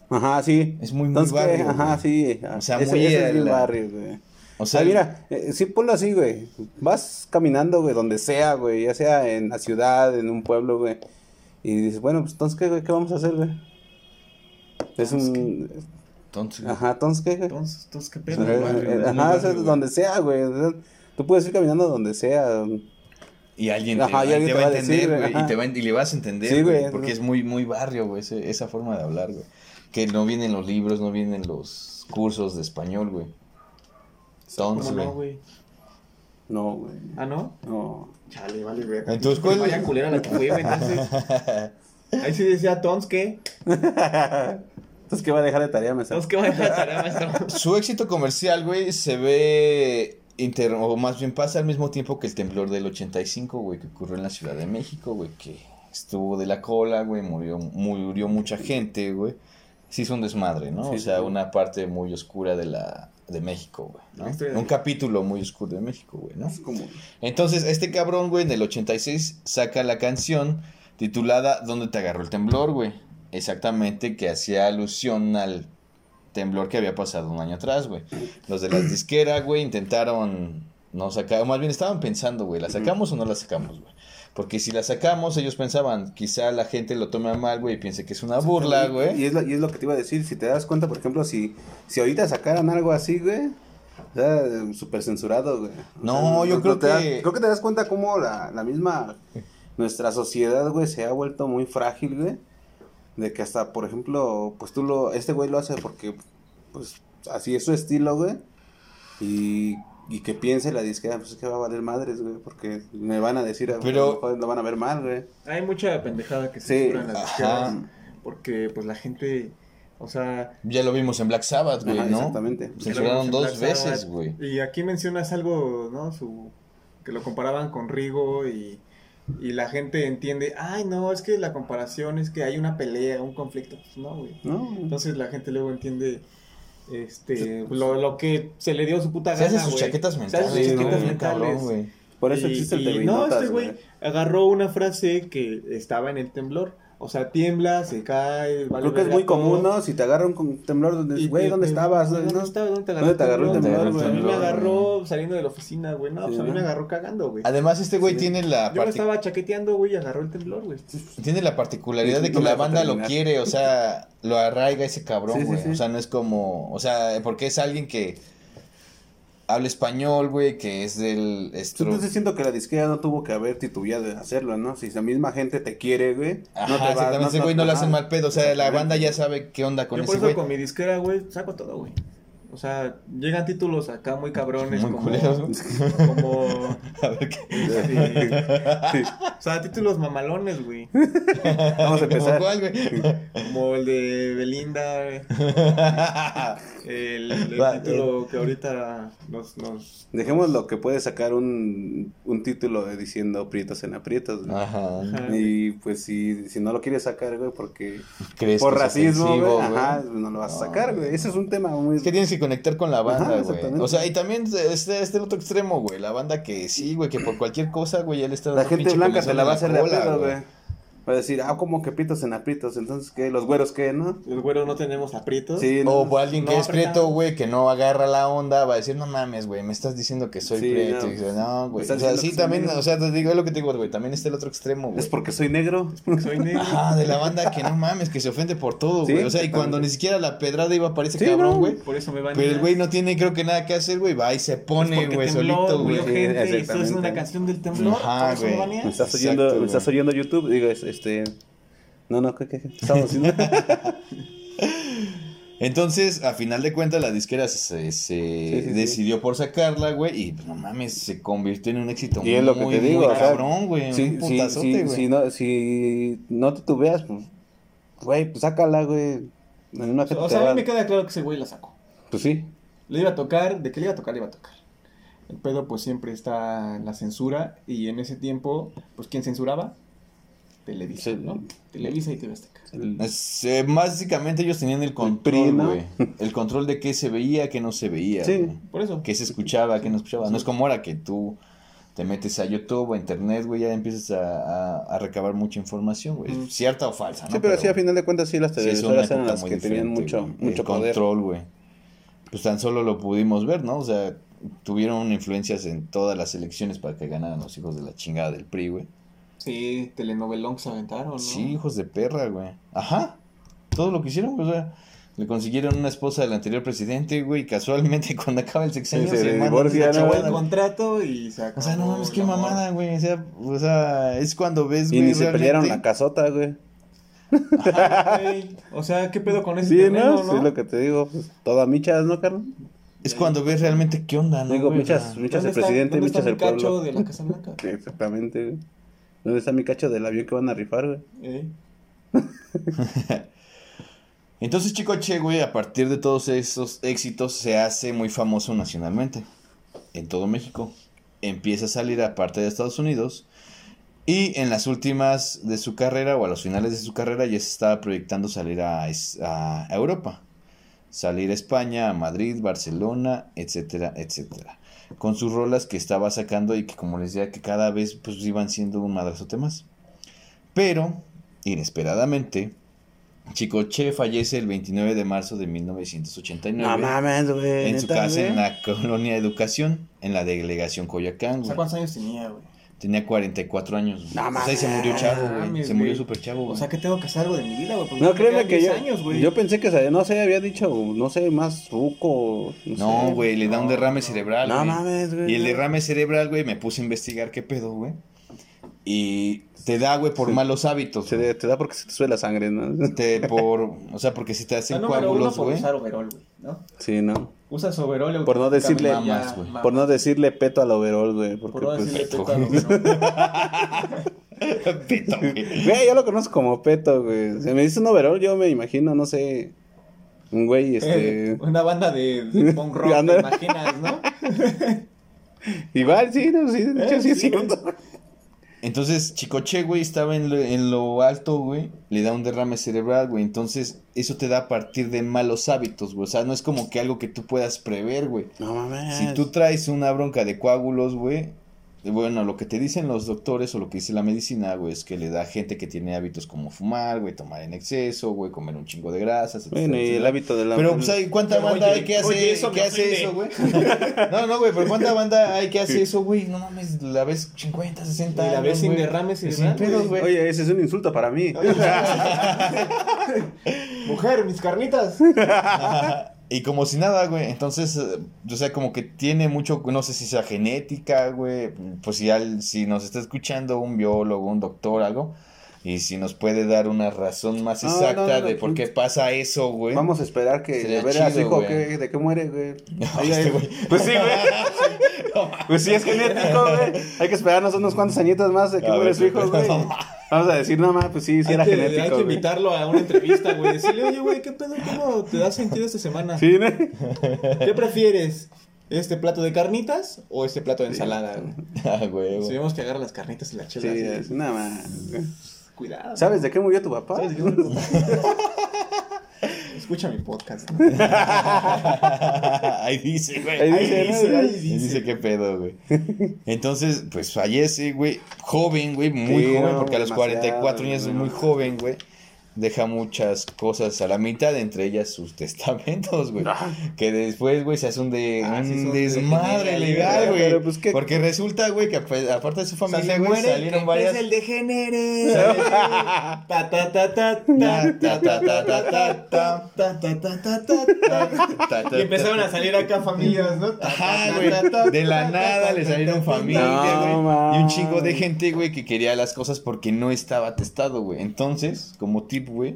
Ajá, sí. Es muy, muy barrio. Ajá, sí. O sea, ese, muy ese es la- barrio, güey. O sea, Ah, mira, eh, sí, ponlo así, güey. Vas caminando, güey, donde sea, güey. Ya sea en la ciudad, en un pueblo, güey. Y dices, bueno, pues entonces, ¿qué, güey? ¿Qué vamos a hacer, güey? Es un... entonces, Ajá, entonces, ¿qué, güey? Entonces, entonces, ¿qué Eh, pedo? barrio, eh, muy Ajá, barrio, güey. donde sea, güey. Tú puedes ir caminando donde sea. y alguien te, Ajá, va, y alguien te te va a entender, güey, y, ajá. te va, y le vas a entender, Sí, güey, porque es muy, muy barrio, güey, ese- esa forma de hablar, güey. Que no vienen los libros, no vienen los cursos de español, güey. Entonces, ¿Cómo no, güey. güey? No, güey. ¿Ah, no? No. Chale, vale, ver. En tu escuela- Vaya culera la que fue, güey, entonces. (laughs) Ahí sí decía, Tons, ¿qué? Entonces, ¿qué va a dejar de tarea, maestro? Tons, ¿qué va a dejar de tarea, maestro? (laughs) Su éxito comercial, güey, se ve, inter- o más bien pasa al mismo tiempo que el temblor del 85, güey, que ocurrió en la Ciudad de México, güey, que estuvo de la cola, güey, murió, murió mucha gente, güey. Sí es un desmadre, ¿no? Sí, o sea, sí. una parte muy oscura de la de México, güey, ¿no? de Un capítulo muy oscuro de México, güey, ¿no? Es como... Entonces, este cabrón, güey, en el 86 saca la canción titulada ¿Dónde te agarró el temblor, güey? Exactamente, que hacía alusión al temblor que había pasado un año atrás, güey. Los de las disqueras, güey, intentaron no sacar, o más bien estaban pensando, güey, ¿la sacamos o no la sacamos, güey? Porque si la sacamos, ellos pensaban, quizá la gente lo tome a mal, güey, y piense que es una burla, Y güey. es, lo, y es lo que te iba a decir. Si te das cuenta, por ejemplo, si, si ahorita sacaran algo así, güey. O sea, súper censurado, güey. O No, sea, yo creo que- creo que te das cuenta cómo la, la misma... Nuestra sociedad, güey, se ha vuelto muy frágil, güey. De que hasta, por ejemplo, pues tú lo... Este güey lo hace porque, pues, así es su estilo, güey. Y, y que piense la disquera, pues es que va a valer madres, güey. Porque me van a decir, a Pero- lo van a ver mal, güey. Hay mucha pendejada que se Sí. en las Ajá. izquierdas. Porque, pues, la gente, o sea... Ya lo vimos en Black Sabbath, güey, Ajá, ¿no? exactamente. Censuraron Black dos veces, Sabbath. güey. Y aquí mencionas algo, ¿no? Su, que lo comparaban con Rigo y, y la gente entiende, ay, no, es que la comparación es que hay una pelea, un conflicto. Pues no, güey. ¿No? Entonces la gente luego entiende este lo, lo que se le dio su puta Se gana, hacen sus güey. chaquetas Se mentales, hacen sus Sí, chaquetas no, mentales. cabrón, güey. Por eso Y- existe el y No, este güey agarró una frase que estaba en el temblor. O sea, tiembla, se cae, vale Creo que es muy todo. común, ¿no? Si te agarran con temblor, donde Y güey, ¿dónde te- estabas? ¿Dónde ¿no? estabas? ¿Dónde te agarró, ¿Dónde te agarró el temblor, A mí me agarró saliendo de la oficina, güey. No, pues Sí, a mí ¿no? me agarró cagando, güey. Además, este güey Sí. tiene la Yo estaba chaqueteando, güey, y agarró el temblor, güey. tiene la particularidad de que No la banda lo quiere, o sea, lo arraiga ese cabrón, Sí, sí, güey. sí. O sea, no es como, o sea, porque es alguien que habla español, güey, que es del estro- Entonces siento que la disquera no tuvo que haber titubeado de hacerlo, ¿no? Si la misma gente te quiere, güey. Ajá, no te va, exactamente, ese güey no le hacen ajá. mal pedo, o sea, la banda ya sabe qué onda con Yo por ese eso güey. con mi disquera, güey, saco todo, güey. O sea, llegan títulos acá muy cabrones, Muy como... culeros, ¿no? Como... (laughs) A ver qué. Sí. O sea, títulos mamalones, güey. Vamos a empezar. ¿Cuál, güey? Como el de Belinda, güey. El, el Va, título que ahorita nos... nos Dejemos lo que puede sacar un, un título de diciendo prietos en aprietos, güey. Ajá. Ajá. Y pues si, si no lo quieres sacar, güey, porque ¿Crees por racismo, güey, ajá, no lo vas a sacar, güey. güey. Ese es un tema muy... Es que tienes que conectar con la banda, güey. O sea, y también este es el otro extremo, güey. La banda que sí, güey, que por cualquier cosa, güey, él está La gente blanca te la va a hacer de güey. Va a decir, ah, como que pitos en aprietos, entonces, ¿qué? ¿Los güeros qué, no? Los güeros no tenemos aprietos. Sí, no. O por alguien que No es prieto, güey, que no agarra la onda, va a decir, no mames, güey, me estás diciendo que soy Sí, prieto. no. No, güey. O sea, sí, también, negro. o sea, te digo, es lo que te digo, güey, también está el otro extremo, güey. ¿Es porque soy negro? Soy negro. Ajá, (laughs) de la banda que no mames, que se ofende por todo, Sí, güey. O sea, y cuando ni siquiera la pedrada iba para ese Sí, cabrón, güey. Por eso me van Pero el güey no tiene, creo que nada que hacer, güey. Va y se pone, güey, solito, güey. Eso es una canción del temblor. Ajá, por eso me güey. banean. ¿Me estás Exacto, oyendo, güey. ¿me estás oyendo YouTube? Digo, es- este... No, no, ¿qué, qué, qué estamos haciendo? (laughs) Entonces, a final de cuentas, la disquera se, se sí, sí. decidió por sacarla, güey. Y pues, no mames, se convirtió en un éxito Y es lo que muy, te digo, muy o sea, cabrón, güey. si, un putazote, güey. si no, si no titubeas, pues, güey, pues sácala, güey. En una gente O te sea, a mí me queda claro que ese güey la sacó. Pues sí. Le iba a tocar, de que le iba a tocar, le iba a tocar. El pedo pues siempre está en la censura y en ese tiempo, pues ¿quién censuraba? Televisa, Sí. ¿no? Televisa y TV Azteca. Eh, básicamente ellos tenían el control, güey. El control de qué se veía, qué no se veía, Sí. Por eso. Qué se escuchaba, qué no escuchaba. No es como ahora que tú te metes a YouTube o a Internet, güey, ya empiezas a, a- a recabar mucha información, güey. Mm. Cierta o falsa, ¿no? Sí, pero, sí, a final de cuentas, sí, las sí televisoras eran las que tenían mucho, mucho el poder. control, güey. Pues tan solo lo pudimos ver, ¿no? O sea, tuvieron influencias en todas las elecciones para que ganaran los hijos de la chingada del PRI, güey. Sí, telenovelón que se aventaron, ¿no? Sí, hijos de perra, güey. Ajá. Todo lo que hicieron, güey. O sea, le consiguieron una esposa del anterior presidente, güey. Y casualmente (laughs) cuando acaba el sexenio Sí, se divorcian, esa ¿no, el contrato y se acabó. O sea, no mames, qué amor. mamada, güey. O sea, o sea, es cuando ves, Y güey, ni se pelearon la casota, güey. Ajá, güey. O sea, ¿qué pedo con ese Sí, terreno, ¿no? no? Sí, es lo que te digo. Pues, toda michas, ¿no, Carlos? Es cuando ves realmente qué onda, ¿no? Digo, güey? Michas, sea, michas ¿Dónde el está- presidente, ¿dónde está michas el pueblo. de la Casa Blanca? Sí, (laughs) Exactamente, güey. ¿Dónde está mi cacho del avión que van a rifar, güey? Eh, (laughs) Entonces, Chico Che, güey, a partir de todos esos éxitos se hace muy famoso nacionalmente. En todo México. Empieza a salir aparte de Estados Unidos. Y en las últimas de su carrera, o a los finales de su carrera, ya se estaba proyectando salir a, Europa. Salir a España, a Madrid, Barcelona, etcétera, etcétera. Con sus rolas que estaba sacando y que, como les decía, que cada vez pues iban siendo un madrazote más. Pero, inesperadamente, Chicoche fallece el 29 de marzo de 1989 No mames, güey. en su ¿neta, casa en la colonia Educación, en la delegación Coyoacán, o sea, ¿cuántos años tenía, güey? Tenía 44 años. No o sea, y se murió chavo, güey. mames, Se murió súper chavo, güey. O sea, que tengo que hacer algo de mi vida, güey. porque No, me créeme que 10 yo, años, güey. yo pensé que, se- no sé, había dicho, no sé, más ruco. No, güey, le da un derrame no. cerebral, No güey. mames, güey. Y el derrame cerebral, güey, me puse a investigar qué pedo, güey. Y te da, güey, por Sí. malos hábitos. Se te, da porque se te sube la sangre, ¿no? Te, (laughs) por, o sea, porque si te hacen uno coágulos, güey, ¿no? Sí, ¿no? Usas overol Por no decirle- Mamas, güey. mamas. Por no decirle peto al overol, güey. Porque, Por no pues, decirle peto, peto al (laughs) overol. Pito, güey. Güey, yo lo conozco como peto, güey. Se me dice un overol, yo me imagino, no sé, un güey, este... Eh, Una banda de, de (laughs) punk rock, te imaginas, ¿no? Igual, sí, no, sí, de hecho, Eh, sí es sí, cierto. Entonces, Chicoche, güey, estaba en lo, en lo alto, güey. Le da un derrame cerebral, güey. Entonces, eso te da a partir de malos hábitos, güey. O sea, no es como que algo que tú puedas prever, güey. No mames. Si tú traes una bronca de coágulos, güey, bueno, lo que te dicen los doctores o lo que dice la medicina, güey, es que le da a gente que tiene hábitos como fumar, güey, tomar en exceso, güey, comer un chingo de grasas, etcétera, Bueno, y el hábito de la. Pero pues hay cuánta Pero, banda oye, hay que hace, oye, eso que hace eso, güey. (laughs) No, no, güey, pero cuánta banda hay que hace eso, güey. No mames, la ves 50, 60 Y la años, ves sin derrames y sin pedos, güey. güey. Oye, ese es un insulto para mí. (laughs) (laughs) Mujer, mis carnitas. Y como si nada, güey. Entonces, eh, o sea, como que tiene mucho, no sé si sea genética, güey. Pues si, al- si nos está escuchando un biólogo, un doctor, algo. Y si nos puede dar una razón más No, exacta no, no, de por qué pasa eso, güey. Vamos a esperar que Sería a ver a su chido, hijo güey. que- de qué muere, güey. (laughs) Este güey. Pues sí, güey. (laughs) Pues sí, es genético, güey. Hay que esperarnos unos cuantos añitos más de que muere su hijo, güey. (laughs) Vamos a decir, no más, pues sí, sí era que, hay genético. que güey. invitarlo a una entrevista, güey. Decirle, oye, güey, ¿qué pedo? ¿Cómo te da sentido esta semana? Sí, ¿no? ¿Qué prefieres? ¿Este plato de carnitas o este plato de ensalada? güey? (laughs) Ah, güey. Si vemos que agarra las carnitas y la Sí, chela. así, es nada más. Cuidado. ¿Sabes de qué murió tu papá? ¿Sabes de qué? (laughs) Escucha mi podcast. ¿no? (laughs) ahí dice, güey. Ahí Ahí dice, dice, ¿no? ahí dice. dice qué pedo, güey. Entonces, pues fallece, güey. Joven, güey. Muy Sí, joven, no, porque a los demasiado, 44 años es muy joven, güey. Deja muchas cosas a la mitad, entre ellas sus testamentos, güey. Que después, güey, se hace un, de, Ah, un desmadre degenerados, legal, güey, pues. Porque resulta, güey, que ap- aparte de su O sea, familia, se güey, salieron que varias... empieza el degenere. Ta ta ta ta ta ta ta ta ta ta ta ta ta ta ta ta ta ta. Y empezaron a salir acá familias, ¿no? Ajá, güey. De la nada le salieron familia, No, güey. Y un chingo de gente, güey, que quería las cosas porque no estaba testado, güey. Entonces, como tip, güey,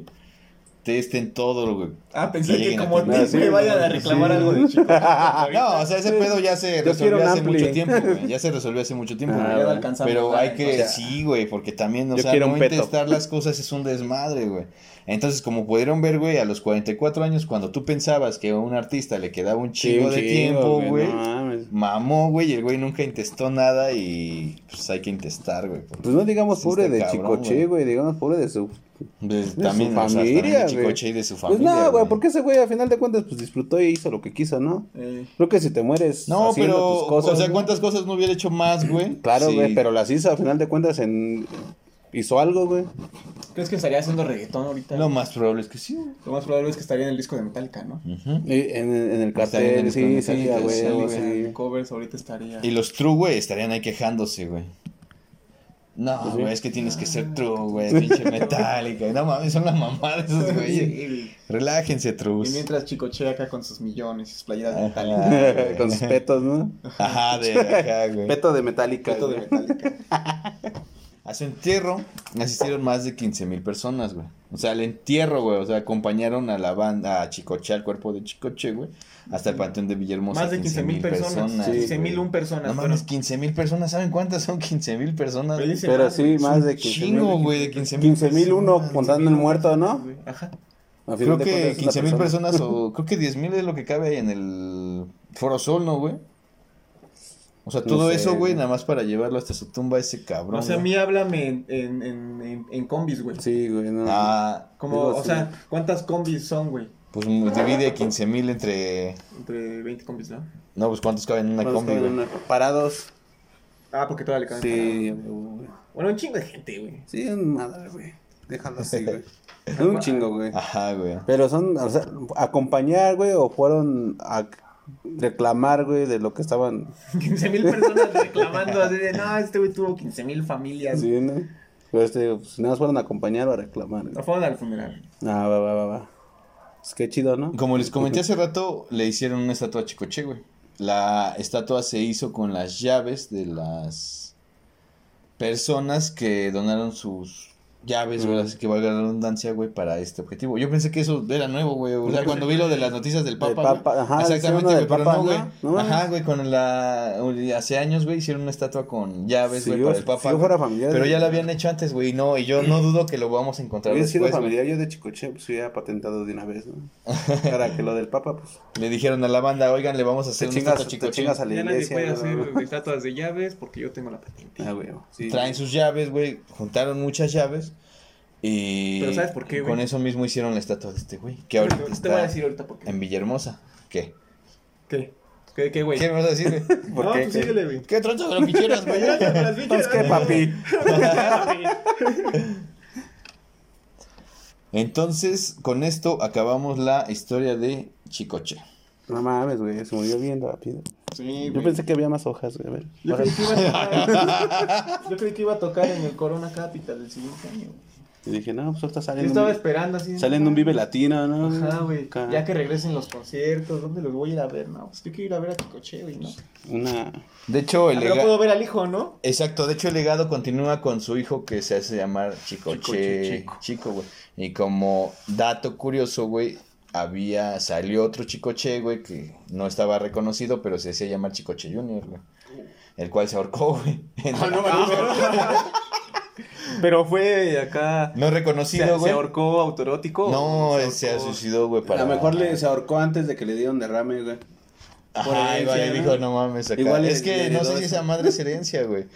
testen todo, güey. Ah, pensé Que que lleguen a como tener. ti me vayan a reclamar Sí. algo de chico. (laughs) No, o sea, ese pedo ya se resolvió hace ampli. mucho tiempo, güey. (laughs) Ya se resolvió hace mucho tiempo, Ah, güey. ya. Pero hay que, o sea, sí, güey, porque también, o sea, no un peto. testar las cosas es un desmadre, güey. Entonces, como pudieron ver, güey, a los 44 años, cuando tú pensabas que a un artista le quedaba un chingo de tiempo, güey, No mamó, güey, y el güey nunca intestó nada y pues hay que intestar, güey. Pues no digamos pobre de cabrón, Chicoche, güey. güey, digamos pobre de su... pues, de también, su o sea, familia, güey. Chicoche y de su Pues familia. no, güey, porque ese güey a final de cuentas pues disfrutó y hizo lo que quiso, ¿no? Eh, Creo que si te mueres No, haciendo pero, tus cosas, o sea, güey, ¿cuántas cosas no hubiera hecho más, güey? (clears throat) Claro, Sí. güey, pero las hizo a final de cuentas en... Hizo algo, güey. ¿Crees que estaría haciendo reggaetón ahorita? Lo más probable es que sí, güey. Lo más probable es que estaría en el disco de Metallica, ¿no? Y En, en el bien, en cartel, el sí, cartel, sí, güey, sí, sí. Covers ahorita estaría. Y los true, güey, estarían ahí quejándose, güey. No, Pues sí. güey, es que tienes que ser true, güey, pinche metálica. No mames, son la mamá de esos güeyes. Relájense, Y trus. mientras Chicoche acá con sus millones y sus playeras Ajá. metálicas. Con sus petos, ¿no? Ajá, de acá, güey. Peto de metálica. Peto de metálica. A su entierro asistieron más de 15 mil personas, güey. O sea, al entierro, güey. O sea, acompañaron a la banda, a Chicoche, al cuerpo de Chicoche, güey. Hasta el panteón de Villahermosa. Más de 15 mil personas. Sí, 15 mil güey. un personas. No mames, 15 mil personas. ¿Saben cuántas son 15 mil personas? Pero sí, más de Un 15 chingo, mil. güey, de 15 mil. 15 mil uno contando el muerto, ¿no? Ajá. Creo que cuentas es la 15 mil persona. personas o (laughs) creo que 10 mil es lo que cabe en el Foro Sol, ¿no, güey? O sea, No todo sé, eso, güey, nada más para llevarlo hasta su tumba ese cabrón. O sea, a mí háblame en, en, en, en, en combis, güey. Sí, güey, no. Ah, Como, Digo, o sí. sea, ¿cuántas combis son, güey? pues divide 15 mil entre... Entre 20 combis, ¿no? No, pues ¿cuántos caben en una combi, güey? una- Parados. Ah, porque todavía le caben. Sí, parados. güey. Bueno, un chingo de gente, güey. Sí, es madre, güey. Déjalo así, (laughs) güey. Es un chingo, güey. Ajá, güey. Pero son, o sea, acompañar, güey, o fueron a reclamar, güey, de lo que estaban. 15 mil personas reclamando así de, no, este güey tuvo 15 mil familias. Sí, ¿no? Pero este, pues, nada más fueron a acompañar o a reclamar. No fueron al funeral. Ah, va, va, va, va. Pues qué chido, ¿no? Como les comenté hace rato, le hicieron una estatua a Chicoche, güey. La estatua se hizo con las llaves de las personas que donaron sus llaves, güey, Mm. así que valga la redundancia, güey, para este objetivo. Yo pensé que eso era nuevo, güey. O sea, cuando vi lo de las noticias del Papa, Del Papa, güey. ajá, Exactamente, güey, pero Papa, no, güey. Ajá, güey, con la... Hace años, güey, hicieron una estatua con llaves, güey, para el Papa. si fuera familiar. Pero ya la habían hecho antes, güey, y no, y yo no dudo que lo vamos a encontrar Hubiera sido familiar yo de Chicoche, pues hubiera patentado de una vez, ¿no? (laughs) Para que lo del Papa, pues. Le dijeron a la banda, oigan, le vamos a hacer Te una estatua chingas, a te Chicoche. chingas a la Ya nadie puede hacer estatuas de llaves porque yo tengo la patente. Ah, güey. Sí. Traen sus llaves, güey. Juntaron muchas llaves. Y. Pero ¿sabes por qué, güey? Con eso mismo hicieron la estatua de este güey. Que Te ahorita voy a está decir ahorita por qué. en Villahermosa. ¿Qué? ¿Qué? ¿Qué, qué, güey? ¿Qué me vas a decir, güey? (laughs) ¿Por no, qué? tú síguele, güey. ¿Qué tranza con lo que quieras, güey? (laughs) Pues qué, (laughs) papi. Entonces, con esto acabamos la historia de Chicoche. No mames, güey, se murió bien rápido. Sí, Yo güey. pensé que había más hojas, güey. a ver. Yo creí, que iba a tocar, (laughs) yo creí que iba a tocar en el Corona Capital el siguiente año. Y dije, no, pues ahorita Yo salen. estaba un, esperando así. salen un Vive Latino, ¿no? Ajá, güey. Acá. Ya que regresen los conciertos, ¿dónde los voy a ir a ver? No, pues yo quiero ir a ver a Chicoche, güey, ¿no? Una. De hecho, el Ah, Pero lega- puedo ver al hijo, ¿no? Exacto, de hecho el legado continúa con su hijo que se hace llamar Chicoche Chicoche Chico. Chico, güey. Y como dato curioso, güey, había, salió otro Chicoche, güey, que no estaba reconocido, pero se hacía llamar Chicoche Junior, güey. El cual se ahorcó, güey. (laughs) Pero fue acá. No Se, reconocido, se güey. ahorcó autoerótico. No, ¿O él se ahorcó? suicidó, güey, para... A lo mejor le, se ahorcó antes de que le dieron derrame, güey. Ajá, herencia, igual ¿no? dijo, no mames, acá. Igual le- es que le no sé si esa madre es herencia, güey.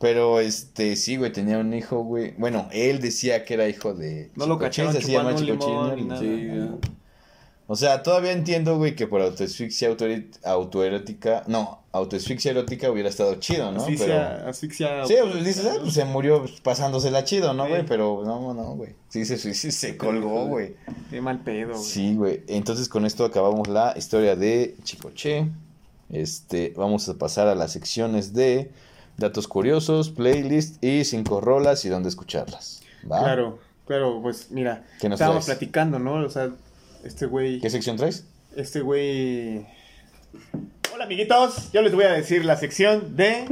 Pero, este, sí, güey, tenía un hijo, güey. Bueno, él decía que era hijo de... No lo Chicoche, cacharon se hacía limón Junior, ni nada. Sí, güey. O sea, todavía entiendo, güey, que por autoasfixia autoerótica, no, autoasfixia erótica hubiera estado chido, ¿no? Asfixia, asfixia. Pero, sí, pues dices, ah, pues se murió pasándosela chido, ¿no, Sí. güey? Pero no, no, güey. Sí, se, sí, se colgó, güey. Qué mal pedo, güey. Sí, güey. Entonces con esto acabamos la historia de Chicoche. Este, vamos a pasar a las secciones de datos curiosos, playlist y cinco rolas y dónde escucharlas. ¿Va? Claro, claro, pues mira, ¿Qué nos estábamos traes? platicando, ¿no? O sea, este güey, ¿Qué sección traes? este güey... Hola amiguitos, yo les voy a decir la sección de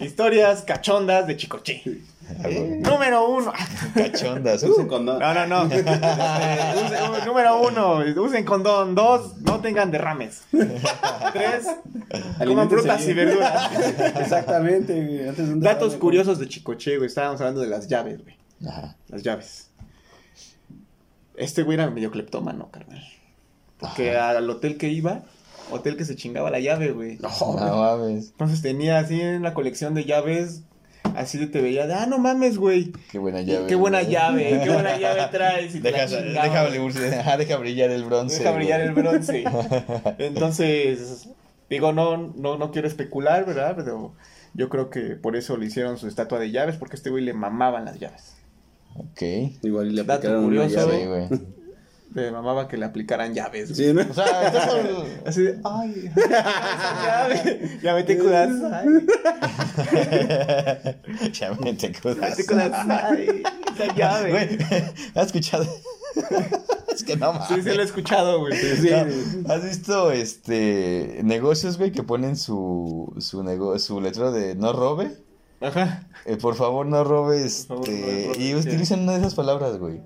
(laughs) historias cachondas de Chicoche. Número uno. Cachondas. Usen Uh, condón. No, no, no. (laughs) Este, usen- número uno, usen condón. Dos, no tengan derrames. Tres, coman frutas y verduras. Exactamente, güey. Antes de un Datos curiosos de Chicoche, güey. Estábamos hablando de las llaves, güey. Ajá. Las llaves. Este güey era medio cleptómano, carnal. Porque al hotel que iba, hotel que se chingaba la llave, güey. No mames. Entonces tenía así una colección de llaves. Así de te veía, de, ah, no mames, güey. Qué buena llave. Qué buena güey. llave, qué buena llave (laughs) traes. Y te la Deja, chingabas. deja, deja brillar el bronce. Deja brillar el bronce. (laughs) Entonces, digo, no, no, no quiero especular, ¿verdad? Pero yo creo que por eso le hicieron su estatua de llaves, porque a este güey le mamaban las llaves. Ok. Igual y le Dato aplicaron una llave. Sí, güey. Le mamaba que le aplicaran llaves. güey. Sí, ¿no? O sea, (laughs) hablando- Así de, ay, esa llave. Ya me te kudasai. ya me te Ya cuidas. te. Esa (laughs) llave. Güey, ¿has escuchado? (laughs) es que no mames. Sí, sí lo he escuchado, güey. Sí, No, ¿Has visto este negocios, güey, que ponen su su nego su letrero de no robe? Ajá. Eh, por favor, no robe Por favor, este no robe, y sí. utilizan una de esas palabras, güey.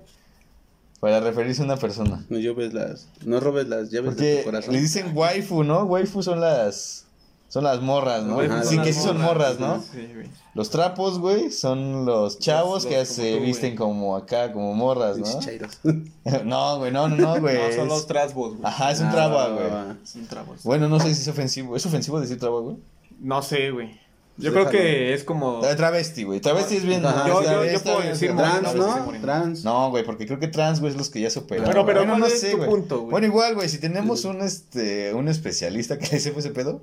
Para referirse a una persona. No robes las, no robes las llaves de Porque tu corazón. le dicen waifu, ¿no? Waifu son las son las morras, ¿no? Ajá, sí, que sí son morras, ¿no? Sí, güey. Los trapos, güey, son los chavos los que como se tú, güey. visten como acá, como morras, ¿no? (laughs) No, güey, no, no, no, güey. No, son es- los trasbos, güey. Ajá, es un Ah, traba, va, va, güey. va. Son trabos. Bueno, no sé si es ofensivo. ¿Es ofensivo decir traba, güey? No sé, güey. Yo Déjalo. creo que es como. Travesti, güey. Travesti es bien. Ajá, yo- puedo decir. Trans, no, ¿no? Trans. No, güey, porque creo que trans, güey, es los que ya superaron. Pero, pero, Bueno, ¿cuál no es sé, tu güey. punto, güey? Bueno, igual, güey, si tenemos un, este, un especialista que (laughs) le sepa ese pedo,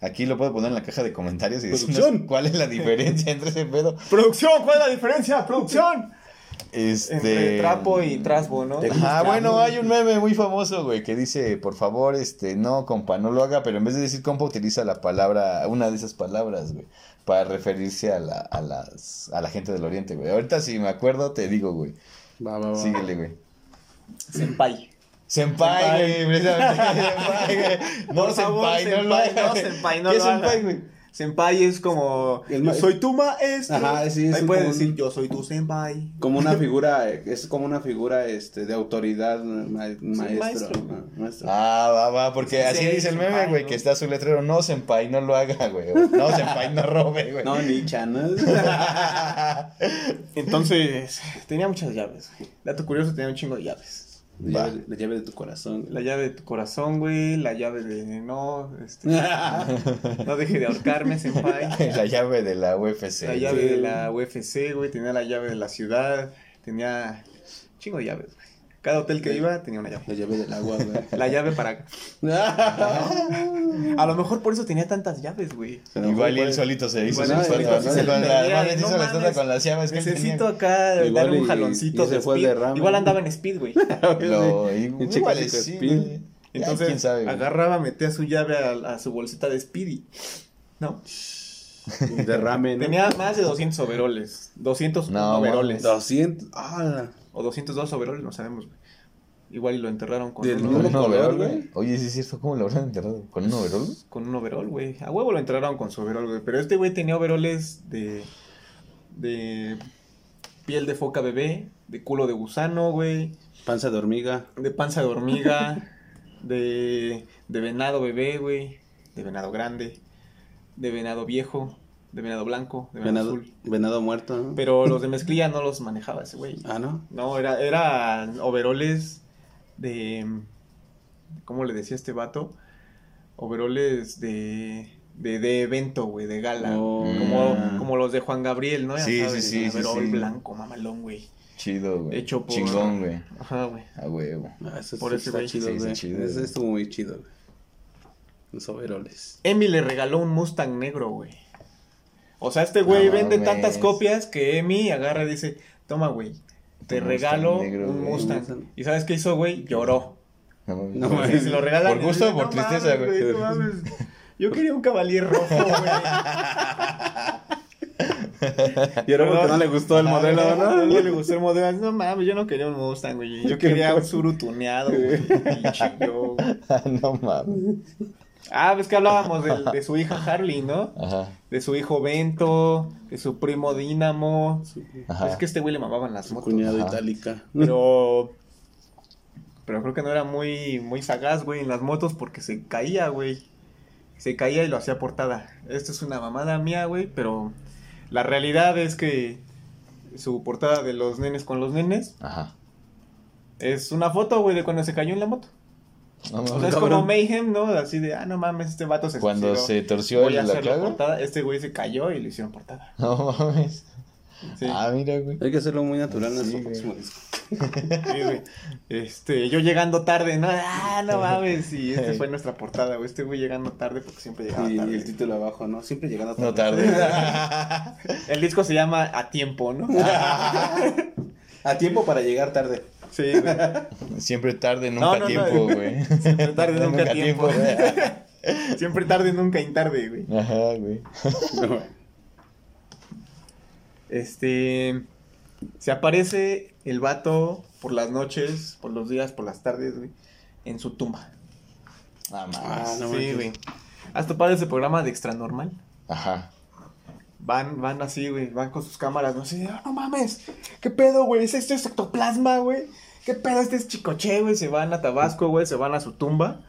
aquí lo puedo poner en la caja de comentarios y decirnos cuál es la diferencia entre ese pedo. Producción, ¿cuál es la diferencia? Producción. Este... Entre trapo y trasbo, ¿no? Ajá, bueno, hay un meme muy famoso, güey, que dice, por favor, este, no, compa, no lo haga, pero en vez de decir compa, utiliza la palabra, una de esas palabras, güey, para referirse a la, a las, a la gente del oriente, güey. Ahorita si me acuerdo, te digo, güey. Va, va, va. Síguele, güey. Senpai. Senpai, güey, precisamente, (laughs) senpai, güey. No, Por favor, senpai, no lo no, senpai, no ¿Qué lo es haga. senpai, güey? Senpai es como. El ma- soy tu maestro. Ajá, sí, es Ahí un- puede como un- decir, yo soy tu senpai. Como una (laughs) figura, es como una figura este, de autoridad, ma- maestro. maestro. Ah, va, va, porque Sí, así sí, dice el meme, güey, ¿no? que está su letrero, no, senpai, no lo haga, güey. No, senpai, no robe, güey. (laughs) No, ni chanas. (laughs) Entonces, tenía muchas llaves. güey. Dato curioso, tenía un chingo de llaves. La Va. llave, la llave de tu corazón. La llave de tu corazón, güey. La llave de no. Este, (laughs) no deje de ahorcarme, senpai. (laughs) la llave de la UFC. La llave de la UFC, güey. Tenía la llave de la ciudad. Tenía chingo de llaves, güey. Cada hotel que iba tenía una llave. La llave del agua, güey. (laughs) La llave para... (laughs) A lo mejor por eso tenía tantas llaves, güey. Igual y él solito se hizo Bueno, su solito estatua, se ¿no? Con le la- perdía, se hizo no la estatua mames, con las llaves que él Necesito acá Igual darle un y- jaloncito y se de fue el speed. derrame. Igual andaba en speed, güey. (laughs) Lo- Pinche igual clásico sí, Speed. Entonces quién sabe, agarraba, metía su llave a, a su bolsita de Speedy. ¿No? Derrame, ¿no? Tenía más de 200 overoles. 200 No, overoles. 200. ¡Ah! O 202 overoles, no sabemos, güey. Igual y lo enterraron con, Del uno- mismo ¿Con un overol, güey? güey? Oye, sí es cierto, ¿cómo lo habrán enterrado? ¿Con un overol? con un overol, güey. A huevo lo enterraron con su overol, güey. Pero este güey tenía overoles de. de. piel de foca bebé, de culo de gusano, güey. Panza de hormiga. De panza de hormiga, de, de venado bebé, güey, de venado grande, de venado viejo, de venado blanco, de venado, Venado, azul. venado muerto, ¿no? Pero los de mezclilla no los manejaba ese güey. Ah, ¿no? No, era, eran overoles de... ¿Cómo le decía este vato? Overoles de... De, de evento, güey, de gala. Oh. Como, como los de Juan Gabriel, ¿no? Sí, sabes, sí, sí, sí, overol sí. blanco, mamalón, güey. Chido, güey. Hecho por- Chingón, güey. Ajá, güey. A huevo. Ah, eso Por sí ese está güey. chido, Sí, está güey. güey. estuvo muy chido, güey. Los overoles. Emi le regaló un Mustang negro, güey. O sea, este güey No vende mames. tantas copias que Emi agarra y dice, toma, güey, te Un regalo Mustang negro, un güey. Mustang. ¿Y sabes qué hizo, güey? Lloró. No, mames. No, mames. se lo regalan. ¿Por gusto o por dice, "No tristeza, güey?" no mames. Yo quería un cavalier rojo, güey. (laughs) Y ahora porque no le gustó el modelo, No, ¿no? (laughs) no le gustó el modelo. No mames, yo no quería un Mustang, güey. Yo quería un Suru tuneado, güey. Pinche yo, güey. (laughs) no mames. Ah, ves que hablábamos de, de (laughs) su hija Harley, ¿no? Ajá. De su hijo Bento, de su primo Dínamo. Ajá. Es que este güey le mamaban las Su motos. cuñado Ajá. itálica. Pero. (laughs) Pero creo que no era muy, muy sagaz, güey, en las motos porque se caía, güey. Se caía y lo hacía portada. Esto es una mamada mía, güey, pero la realidad es que su portada de los nenes con los nenes Ajá. es una foto, güey, de cuando se cayó en la moto. No O sea, mames. es cabrón. como Mayhem, ¿no? Así de, ah, no mames, este vato se Cuando suicidó. se torció Voy a la portada. Este güey se cayó y le hicieron portada. No mames. Sí. Ah, mira, güey. Hay que hacerlo muy natural en Sí, nuestro próximo disco. (laughs) Sí, güey. Este, yo llegando tarde, no, ah, no mames, y este fue nuestra portada, güey. Este güey llegando tarde porque siempre llegaba Y tarde. el título abajo, ¿no? Siempre llegando No tarde. (laughs) El disco se llama A Tiempo, ¿no? (laughs) A tiempo para llegar tarde. Sí, güey. Siempre tarde, No, nunca no, no. tiempo, güey. Siempre tarde, nunca tiempo. güey. (laughs) Siempre tarde, nunca intarde, güey. Ajá, güey. Este, se aparece el vato por las noches, por los días, por las tardes, güey, en su tumba. Ah. Ah, no sí, güey. Hasta parece programa de extra normal. Ajá. Van, van así, güey, van con sus cámaras, no sé, "Ah, no mames, ¿qué pedo, güey? ¿Es esto es ectoplasma, güey? ¿Qué pedo? Este es chicoche, güey, se van a Tabasco, güey, se van a su tumba,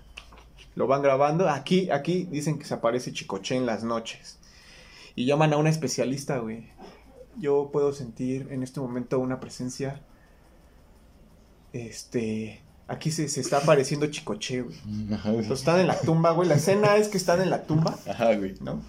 lo van grabando, aquí, aquí dicen que se aparece chicoche en las noches, y llaman a una especialista, güey, yo puedo sentir en este momento una presencia, este, aquí se, se está apareciendo chicoche, güey, Ajá, güey. Entonces, están en la tumba, güey, la escena es que están en la tumba, Ajá, güey. ¿no?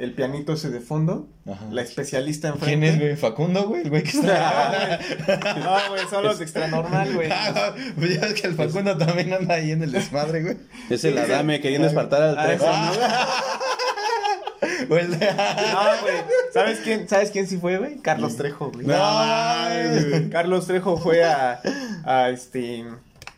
El pianito ese de fondo, Ajá. la especialista enfrente. ¿Quién es, güey? ¿Facundo, güey? El güey que está. (laughs) No, güey, son los de extra normal, güey. (laughs) Ah, pues ya ves que el Facundo también anda ahí en el desmadre, güey. Es el Adame queriendo espartar al Ah, Trejo. ese, ¿no? (laughs) No, güey. ¿Sabes quién, ¿Sabes quién sí fue, güey? Carlos Trejo, güey. No güey. Carlos Trejo fue a, a este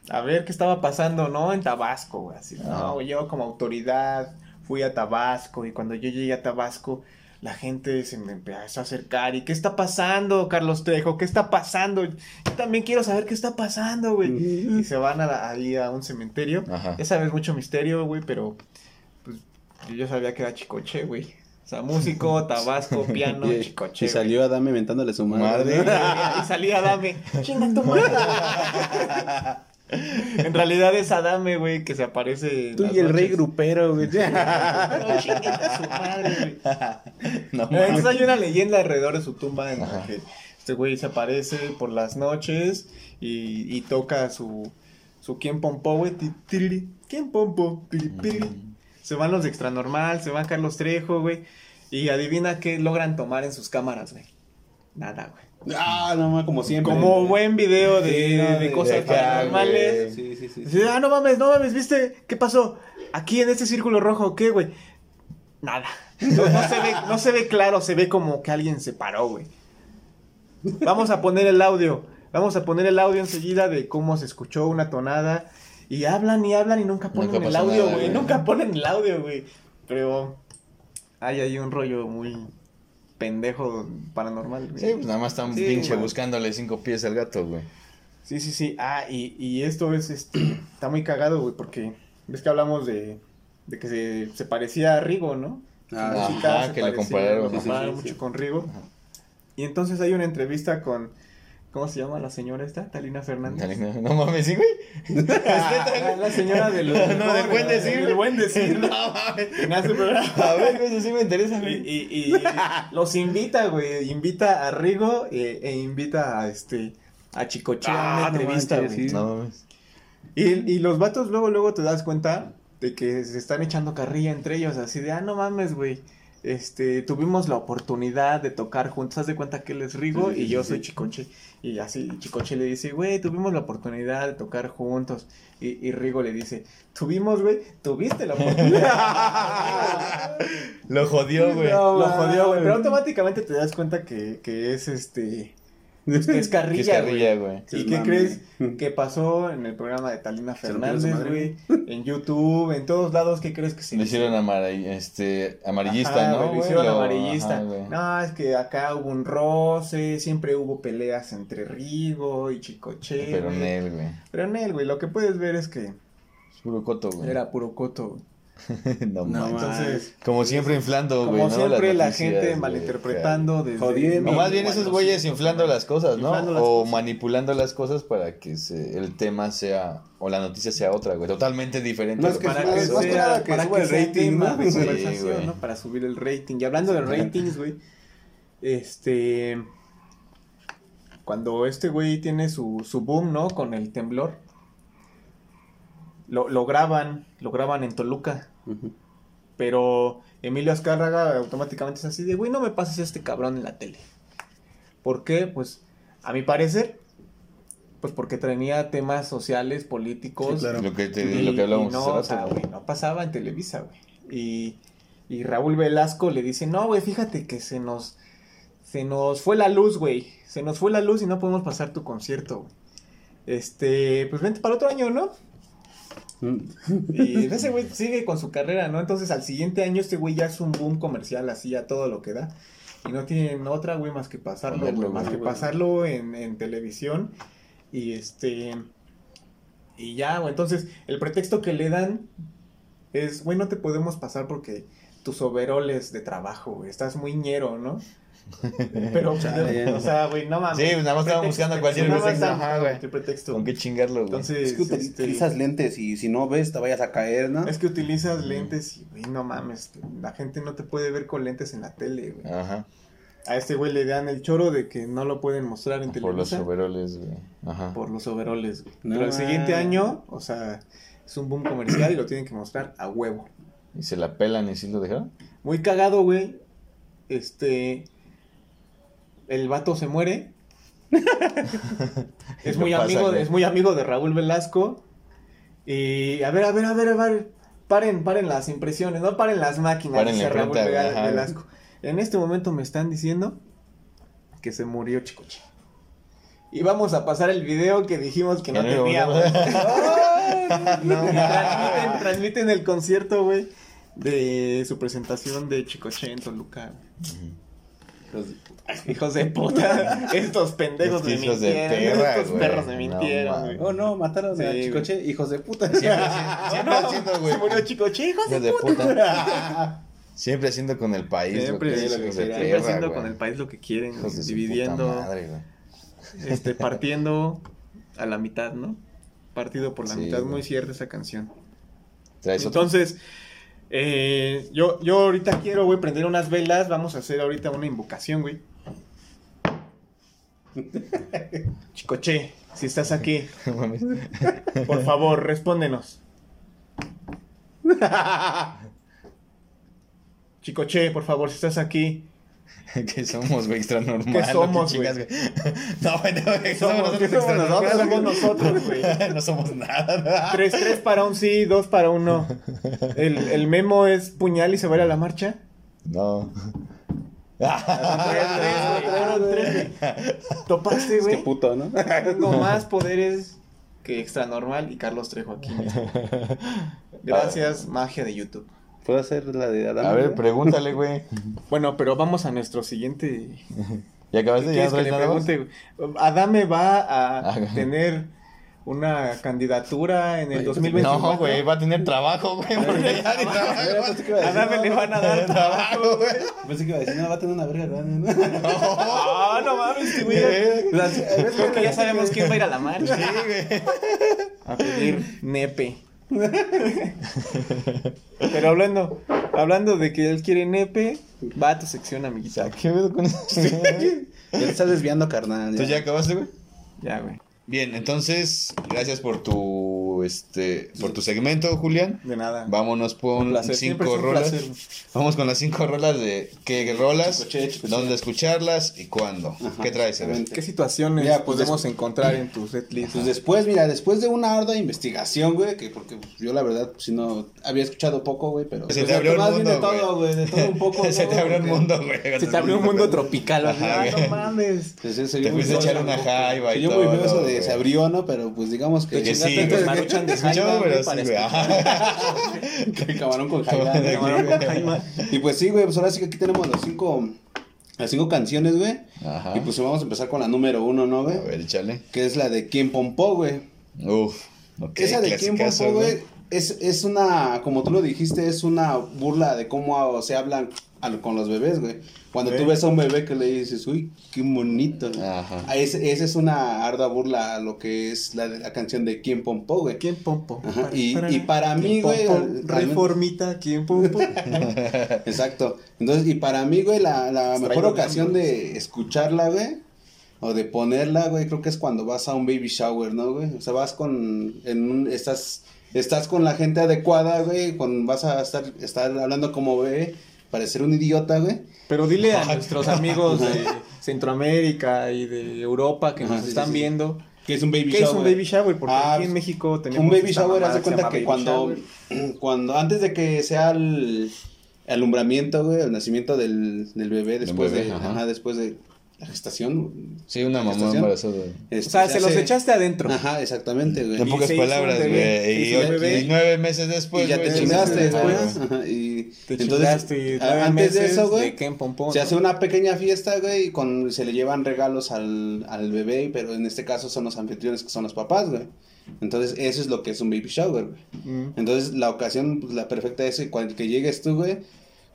a ver qué estaba pasando, ¿no? En Tabasco, güey. Así, no, güey, yo como autoridad fui a Tabasco y cuando yo llegué a Tabasco la gente se me empezó a acercar y ¿qué está pasando, Carlos Trejo? ¿Qué está pasando? Yo también quiero saber qué está pasando, güey. Y se van a la- ahí a un cementerio. Ajá. Ya sabes mucho misterio, güey, pero pues yo ya sabía que era Chicoche, güey. O sea, músico, (laughs) Tabasco, piano, Y, Chicoche. y salió Adame mentándole su madre. Madre. Y salía Adame. (laughs) Chinga tu madre. (laughs) (laughs) En realidad es Adame, güey, que se aparece. Tú y el rey grupero, güey. (laughs) (laughs) No, Entonces hay una leyenda alrededor de su tumba en la que este güey se aparece por las noches y, y toca su, su quién pompó, güey. Piri, piriri. Se van los de extra normal, se van Carlos Trejo, güey. Y adivina qué logran tomar en sus cámaras, güey. Nada, güey. Ah, no mames, como siempre. Como buen video de, Sí, no, de de- cosas paranormales. Sí, sí, sí. Dice, ah, no mames, no mames, ¿viste? ¿Qué pasó? Aquí en este círculo rojo, ¿qué, güey? Nada. No, no se ve, no se ve claro, se ve como que alguien se paró, güey. Vamos a poner el audio. Vamos a poner el audio enseguida de cómo se escuchó una tonada. Y hablan y hablan y nunca ponen Nunca el audio, güey. Nunca ponen el audio, güey. Pero hay ahí un rollo muy pendejo paranormal, güey. Sí, pues nada más están Sí, pinche buscándole cinco pies al gato, güey. Sí, sí, sí. Ah, y, y esto es, este, (clears throat) está muy cagado, güey, porque ves que hablamos de, de que se, se parecía a Rigo, ¿no? Ah, Ajá, que parecía, compararon. lo Sí, sí, compararon sí, mucho sí. con Rigo. Y entonces hay una entrevista con, ¿cómo se llama la señora esta? Talina Fernández. No mames, sí, güey. (laughs) Ah, la señora del (laughs) No, del buen decir. Del buen decir. (laughs) No mames. En hace programa. A ver, güey, eso sí me interesa, güey. y- y los invita, güey. Invita a Rigo eh, e, invita a este a Chicoche a Ah, una entrevista, güey. No mames. Y, y los vatos luego, luego te das cuenta de que se están echando carrilla entre ellos, así de, ah, no mames, güey. Este, tuvimos la oportunidad de tocar juntos, haz de cuenta que él es Rigo Sí, sí, y yo sí, soy sí. Chicoche. Y así Chicoche le dice, güey, tuvimos la oportunidad de tocar juntos. Y, y Rigo le dice, tuvimos, güey, tuviste la oportunidad. (laughs) Lo jodió, güey. No, Lo jodió, güey. Pero automáticamente te das cuenta que, que es este. Es Que carrilla, es carrilla, güey. güey. ¿Y qué mami. crees que pasó en el programa de Talina ¿Se rompieron su Fernández, güey? En YouTube, en todos lados, ¿qué crees que se Le hicieron este, amarillista, Ajá, ¿no? güey, Lo hicieron Lo- amarillista. ajá, no, es que acá hubo un roce, siempre hubo peleas entre Rigo y Chicoche. Pero güey. Nel, güey. Pero Nel, güey, lo que puedes ver es que Es puro coto, güey. era puro coto, güey. (laughs) no, No. Entonces, Como siempre inflando, güey. como siempre, la gente malinterpretando desde... Jodiendo. O más bien esos güeyes inflando las cosas, ¿no? Las o cosas. manipulando las cosas para que se- el tema sea, o la noticia sea otra, güey. Totalmente diferente. No, a es lo que para que más que sea, nada que para suba que el rating, tema de conversación. ¿no? Para subir el rating. Y hablando de ratings, güey, este, cuando este güey tiene su, su boom, ¿no? Con el temblor, lo, lo graban, lo graban en Toluca, pero Emilio Azcárraga automáticamente es así de, güey, no me pases a este cabrón en la tele. ¿Por qué? Pues, a mi parecer, pues porque tenía temas sociales, políticos, Sí, claro. Lo que, te, y- lo que hablábamos y no, hace o sea, rato, güey, no pasaba en Televisa, güey. Y, y Raúl Velasco le dice, no, güey, fíjate que se nos, se nos fue la luz, güey. Se nos fue la luz y no podemos pasar tu concierto, güey. Este, pues vente para el otro año, ¿no? Y ese güey sigue con su carrera, ¿no? Entonces al siguiente año este güey ya es un boom comercial así a todo lo que da. Y no tienen otra, güey, más que pasarlo, Ponerlo, más güey, que güey. pasarlo en, en televisión. Y este... Y ya, güey, entonces el pretexto que le dan es, güey, no te podemos pasar porque tus overoles de trabajo, güey, estás muy ñero, ¿no? (laughs) Pero, o sea, güey, no mames. Sí, pues nada más estaba Pretexto, buscando cualquier pretexto, ajá, güey. cualquier pretexto. ¿Con qué chingarlo, güey? Entonces, Es que util- este, utilizas lentes y si no ves te vayas a caer, ¿no? es que utilizas lentes y, güey, no mames, la gente no te puede ver con lentes en la tele, güey. Ajá. A este güey le dan el choro de que no lo pueden mostrar en Por los televisión overoles, güey. Ajá. por los overoles, güey. No Pero el siguiente año, o sea, es un boom comercial y lo tienen que mostrar a huevo. ¿Y se la pelan y sí lo dejaron? Muy cagado, güey. Este. El vato se muere. (laughs) es muy pasa, amigo, güey. es muy amigo de Raúl Velasco. Y a ver, a ver, a ver, a ver. Paren, paren las impresiones, no paren las máquinas, Paren dice Raúl ajá. Velasco. En este momento me están diciendo que se murió Chicoche. Y vamos a pasar el video que dijimos que no teníamos. no. (laughs) (laughs) Transmiten, transmiten el concierto, güey, de su presentación de Chicoche en Toluca. Hijos de puta, (laughs) estos pendejos me hijos de mintieron, perra, estos güey. perros me No mintieron, güey. Oh no, mataron Sí, a güey. Chicoche, hijos de puta. Siempre, haciendo- (laughs) siempre haciendo, güey. Se murió Chicoche, hijos de Hijos de puta. puta. (laughs) Siempre haciendo con el país. Siempre, lo que es, siempre hijos de siempre perra, haciendo güey. con el país lo que quieren, Hijos de dividiendo, puta madre, güey. este, partiendo a la mitad, ¿no? Partido por la Sí, mitad, güey. muy cierta esa canción. ¿Traes otro? Eh, yo, yo ahorita quiero, güey, prender unas velas. Vamos a hacer ahorita una invocación, güey. (laughs) Chicoche, si estás aquí, (laughs) por favor, respóndenos. (laughs) Chicoche, por favor, si estás aquí, (laughs) ¿Qué somos, güey? Extra normal. ¿Qué somos, güey? (laughs) No, güey, no, güey. somos? ¿Qué somos nosotros? Somos nosotros, güey. (laughs) No somos nada. Tres, tres para un sí, dos para un no. El, el memo es puñal y se va a ir a la marcha. No. Tres, güey. Topaste, Qué güey. puto, ¿no? Tengo más poderes que extra normal y Carlos Trejo aquí. mismo. Gracias, magia de YouTube. ¿Puedo hacer la de Adam? A ver, pregúntale, güey. (laughs) Bueno, pero vamos a nuestro siguiente. ¿Ya acabaste? ¿Ya ¿Quieres que le pregunte? Adame va a Ajá. tener una candidatura en el 2024. No, güey, va a tener trabajo, güey, porque ya ni trabajo. A no, le van a dar (laughs) trabajo, güey. Pensé que iba a decir, no, va a tener una verga grande, ¿no? Ah, no mames, este güey. Creo que ya sabemos quién va a ir a la marcha. Sí, güey. A pedir nepe. (laughs) Pero hablando, hablando de que él quiere nepe, va a tu sección, amiguita. ¿Qué pedo con eso? (laughs) Ya te estás desviando, carnal. ¿Tú ya acabaste, güey? Ya, güey. Bien, entonces, gracias por tu este por tu segmento, Julián. De nada. Vámonos Un con placer, siempre cinco un rolas. placer. Vamos con las cinco rolas de qué rolas, Chicoche, chicoche. dónde escucharlas y cuándo. Ajá, ¿Qué traes. ¿Qué situaciones Ya, pues, podemos encontrar en tu setlist? Pues después, mira, después de una ardua investigación, güey, que porque yo la verdad, si no, había escuchado poco, güey, pero... Se te pues, abrió el de mundo, todo, güey, de todo un poco, (laughs) Se ¿no, te abrió el mundo, güey. Se te abrió un mundo tropical. Ajá, ah, güey. no mames. Pues, sí, se Te fuiste a echar una jaiba y Yo todo, muy feo eso de se abrió, ¿no? Pero pues digamos que... Que sí, Y pues sí, güey, pues ahora sí que aquí tenemos las cinco, las cinco canciones, güey. Ajá. Y pues vamos a empezar con la número uno, ¿no, güey? A ver, échale. Que es la de Quién Pompó, güey. Uf. Ok, Esa de clasicazo, Pompó, güey, es, es una, como tú lo dijiste, es una burla de cómo se hablan al- con los bebés, güey. Cuando tú ves a un bebé que le dices, uy, qué bonito. Ajá. Ah, Esa es una ardua burla a lo que es la, la canción de Quién Pompó, güey. ¿Quién pompo? Ajá, y- y para mí, ¿Quién güey, pompo? Reformita, ¿quién pompo? (laughs) Exacto. Entonces, y para mí, güey, la, la mejor ocasión de escucharla, güey, o de ponerla, güey, creo que es cuando vas a un baby shower, ¿no, güey? O sea, vas con, en un, estás, estás con la gente adecuada, güey, cuando vas a estar, estar hablando como bebé, parecer un idiota, güey. Pero dile a (laughs) nuestros amigos de Centroamérica y de Europa que Ajá, nos sí, están sí, sí. viendo. Que es un baby ¿Qué shower. es un baby shower? Porque Ah, aquí en México tenemos. Un baby shower, haz de cuenta que cuando, shower. (clears throat) cuando, antes de que sea el alumbramiento, güey, el nacimiento del, del bebé, después bebé, de, ajá. ajá, después de la gestación. Sí, una mamá embarazada. este, O sea, se los echaste adentro. Ajá, exactamente, güey. En pocas palabras, güey. Y, nueve meses después, y ya te chingaste después. Ajá. Y Te entonces, antes de meses eso, güey, se hace una pequeña fiesta, güey, y con, se le llevan regalos al, al bebé, pero en este caso son los anfitriones que son los papás, güey. Entonces, eso es lo que es un baby shower, güey. Mm. Entonces, la ocasión, pues, la perfecta es que cuando que llegues tú, güey,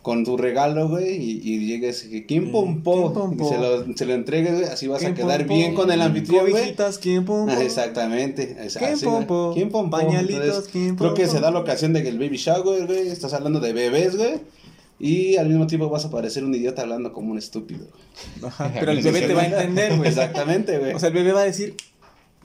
con tu regalo, güey, y, y llegues, que ¿quién pompó? ¿quién pompó? Y se lo, se lo entregues, güey, así vas a ¿Quién quedar pompó? bien con el anfitrión, güey. ¿quién pompo? Ah, exactamente. es- ¿Quién así, pompó? ¿Quién pompó? Pañalitos, Entonces, ¿quién Creo que pompó? se da la ocasión de que el baby shower, güey, estás hablando de bebés, güey. Y al mismo tiempo vas a parecer un idiota hablando como un estúpido. Ajá, pero el bebé te va a entender, güey. Exactamente, güey. O sea, el bebé va a decir,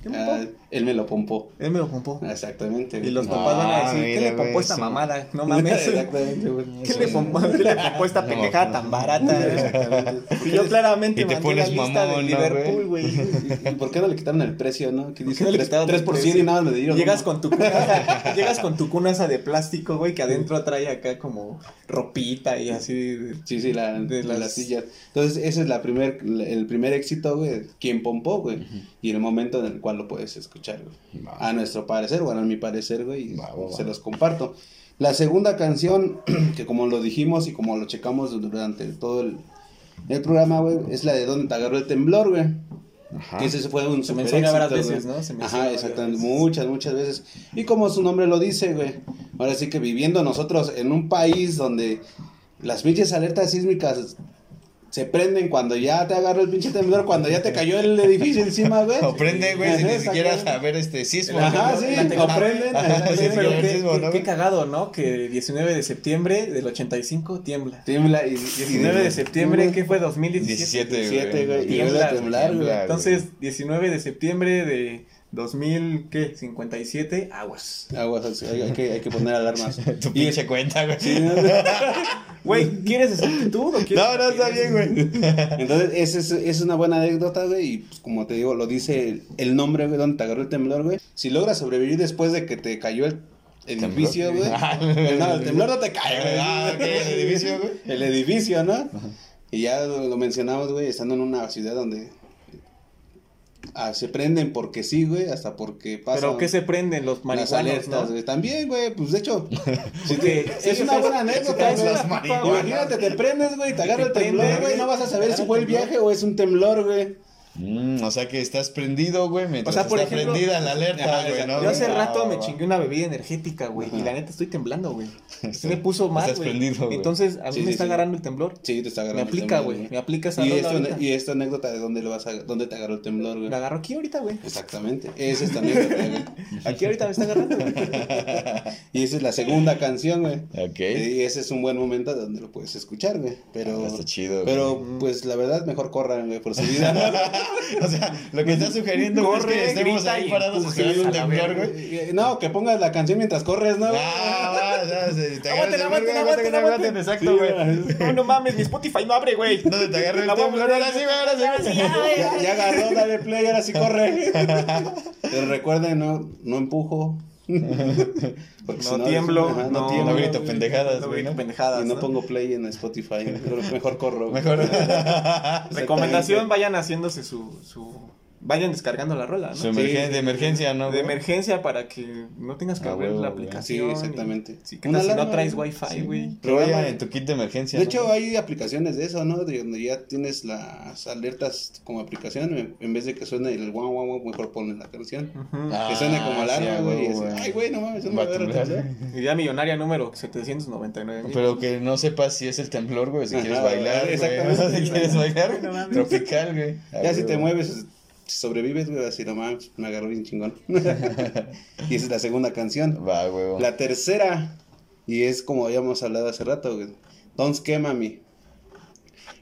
¿qué pompó? Él me lo pompó. Él me lo pompó. Exactamente. Y los papás van a decir, ¿qué le pompó esta mamada? No mames. (laughs) Exactamente, güey. ¿Qué le pompó, qué le pompó esta pendejada tan barata? Exactamente. Y yo claramente Y te mandé la pones lista mamón, de ¿no, Liverpool, güey. (laughs) ¿Y por qué no le quitaron el precio, no? Que dice no le 3%, quitaron el 3% y nada me dieron. Llegas con tu cuna, (laughs) llegas con tu cunasa de plástico, güey, que adentro trae acá como ropita y así. de- Sí, sí, la, de las sillas. Entonces, ese es la primer, el primer éxito, güey. Quien pompó, güey. Y el momento en el cual lo puedes escuchar, güey. Va. A nuestro parecer, bueno, a mi parecer, güey. y Va. Se los comparto. La segunda canción, (clears throat) que como lo dijimos y como lo checamos durante todo el, el programa, güey, es la de Donde te agarró el temblor, güey. Ajá. Que ese fue un Se super menciona éxito, varias güey. veces, ¿no? Se Ajá, exactamente. veces. Muchas, muchas veces. Y como su nombre lo dice, güey. Ahora sí que viviendo nosotros en un país donde las pinches alertas sísmicas se prenden cuando ya te agarró el pinche temblor, cuando ya te cayó el edificio encima, güey. (laughs) O prende, güey, sin ni siquiera saber este sismo. Ajá, ¿no? sí, o prenden. Ajá, sí, sí, pero sí, qué, ¿no, qué cagado, ¿no? Que 19 de septiembre del 85 tiembla. Tiembla y, 19 de septiembre, ¿qué fue? 2017. 17, 17, güey. Tiembla, vuelve a temblar, güey. tiembla. Entonces, 19 de septiembre de 2000, ¿qué? 57, aguas. Aguas, así, hay, hay que, hay que poner alarmas. (laughs) Tu Y- pinche cuenta, güey. (laughs) Güey, ¿quieres exactitud o quieres.? No, no, está bien, güey. (laughs) Entonces, esa es, es una buena anécdota, güey. Y pues, como te digo, lo dice el, el nombre, güey, donde te agarró el temblor, güey. Si logras sobrevivir después de que te cayó el edificio, güey. Ah, No, el temblor no te cae, güey. Ah, el edificio, güey. El edificio, ¿no? Y ya lo, lo mencionamos, güey, estando en una ciudad donde ah, se prenden porque sí, güey, hasta porque pasan ¿Pero qué se prenden los marihuanos, alertas, no? güey. También, güey, pues de hecho, (laughs) si Porque te- sí, es una buena anécdota, güey. Imagínate, te prendes, güey, te agarra el Te temblor, güey, no vas a saber si fue el viaje o es un temblor, güey. Mm, o sea que estás prendido, güey, mientras O sea, por está ejemplo- prendida la alerta, Ajá, güey. Yo hace rato Ah, me va. chingué una bebida energética, güey. Y la neta estoy temblando, güey. (laughs) Sí me puso mal, Estás güey. prendido, güey. Entonces, a mí Sí, me sí, está sí. agarrando el temblor. Sí, te está Me agarrando el aplica, temblor, güey. Me aplica esa Y, esto, y esta anécdota de dónde lo vas a, dónde te agarró el temblor, güey. Me agarro aquí ahorita, güey. Exactamente, esa es tu anécdota, güey. (laughs) Aquí ahorita me está agarrando, güey. (laughs) Y esa es la segunda canción, güey. Ok. Y ese es un buen momento donde lo puedes escuchar, güey. Pero, Ah, está chido, pero pues la verdad, mejor corran, güey, por su vida. O sea, lo que estás sugiriendo Corre, es que estemos ahí parados esperando un temblor, güey. Eh, no, que pongas la canción mientras corres, ¿no? Ah, va, ya, se- te Aguanten, aguanten, aguanten, aguanten. Exacto, güey. No, no mames, mi Spotify no abre, güey. ¿Dónde te agarra el temblor? Ahora sí, güey, ahora sí. Ya, ya agarró, dale play, ahora sí corre. Pero recuerden, no, no empujo. (laughs) Porque No si tiemblo, ajá, no- tiemblo. No grito pendejadas, No, ¿no? pendejadas. Y no ¿no? pongo play en Spotify. Mejor, mejor corro. Mejor. (laughs) Recomendación, vayan haciéndose su, su... Vayan descargando la rola, ¿no? De emergencia, ¿no? de emergencia para que no tengas que Ah, abrir la aplicación. Sí, exactamente. y- Sí, que si no traes wifi, Sí. güey. Programa Programa- en tu kit de emergencia. De ¿no? hecho, hay aplicaciones de eso, ¿no? De donde ya tienes las alertas como aplicación. en- vez de que suene el guau, guau, guau, mejor pones la canción. Ah, que suene como sí, alarma, güey. y huevo, así, güey. Ay, güey, no mames, no me Va a agarra el temblar. temblor". Idea millonaria número 799 mil. Pero que no sepas si es el temblor, güey, si Ajá, quieres bailar, güey. (laughs) exactamente. Si quieres bailar, tropical, güey. Ya Ah, si te mueves, si sobrevives, güey, así no mames, me agarró bien chingón. (laughs) (laughs) y esa es la segunda canción. Va, güey. La tercera, y es como habíamos hablado hace rato, güey. Don't Scare Me.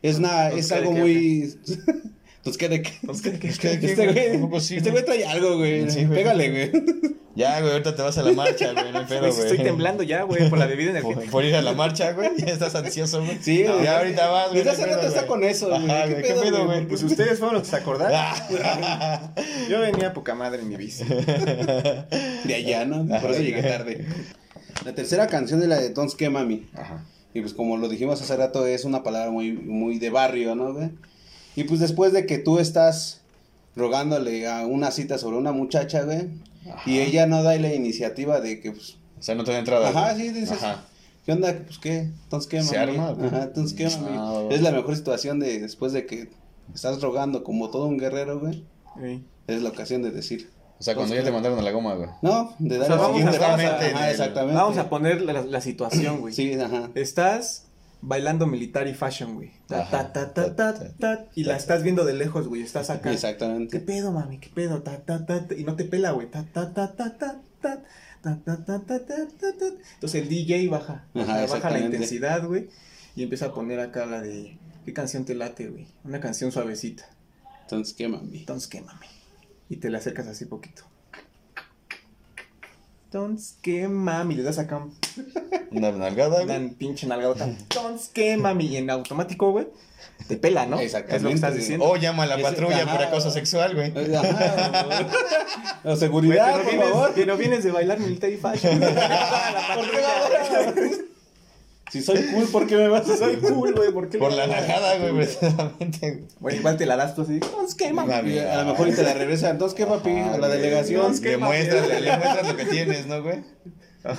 Es una, Don't es algo muy. (laughs) De qué? Entonces, ¿qué- qué- ¿Qué- (laughs) qué- Este güey, sí, este güey trae algo, güey. Sí. Pégale, güey. (laughs) Ya, güey, ahorita te vas a la marcha, güey, no pedo, estoy temblando ya, güey, por la bebida Por, energética. por ir a la marcha, güey, ya estás ansioso, güey. Sí, No, ya ahorita vas, güey. Desde hace rato está con eso, güey. Güey, ¿qué pedo, güey? Pues ustedes fueron los que se acordaron. (laughs) Yo venía a poca madre en mi bici. De allá, ¿no? Por eso llegué tarde. La tercera canción es la de Don't Mami. Ajá. Y pues como lo dijimos hace rato, es una palabra muy, muy de barrio, ¿no, güey? Y pues después de que tú estás rogándole a una cita sobre una muchacha, güey, y ella no da la iniciativa de que, pues, O sea, no te da entrada. ajá, güey. sí, dices, Ajá. ¿qué onda? Pues, ¿qué? Entonces, ¿qué, ¿Se mami? arma o qué? Ajá, entonces, ¿qué, mami? Es la mejor situación de después de que estás rogando como todo un guerrero, güey, Sí. es la ocasión de decir, O sea, cuando ya te mandaron a la goma, güey. no, de dar sea, el vamos siguiente a- vamos paso. a- Ajá, en el- exactamente. Vamos a poner la, la situación, güey. Sí, ajá. Estás bailando militar y fashion, güey. Y la estás viendo de lejos, güey. Estás acá. Exactamente. ¿Qué pedo, mami? ¿Qué pedo? Y no te pela, güey. Entonces el DJ baja, Ajá, baja la intensidad, güey, y empieza a poner acá la de, ¿qué canción te late, güey? Una canción suavecita. Entonces quémame. Entonces quémame. Y te la acercas así poquito. Entonces, ¿qué, mami? Le das acá un Una nalgada, (laughs) güey. una pinche nalgadota. Entonces, ¿qué, mami? Y en automático, güey, te pela, ¿no? Exactamente, Es lo que estás diciendo. O llama a la patrulla por acoso sexual, güey. (laughs) La seguridad, por vienes, favor. pero vienes de bailar military fashion. ¿Por qué ahora? Si soy cool, ¿por qué me vas a Soy cool, güey, ¿por qué Por la najada, güey, precisamente. güey. Bueno, igual te la das tú así. Entonces, ¿qué, mami? Mami. Y a lo mejor y te la regresa. Entonces, ¿qué, papi? A la delegación. ¿qué, Le muestras, le, le muestras lo que tienes, ¿no, güey?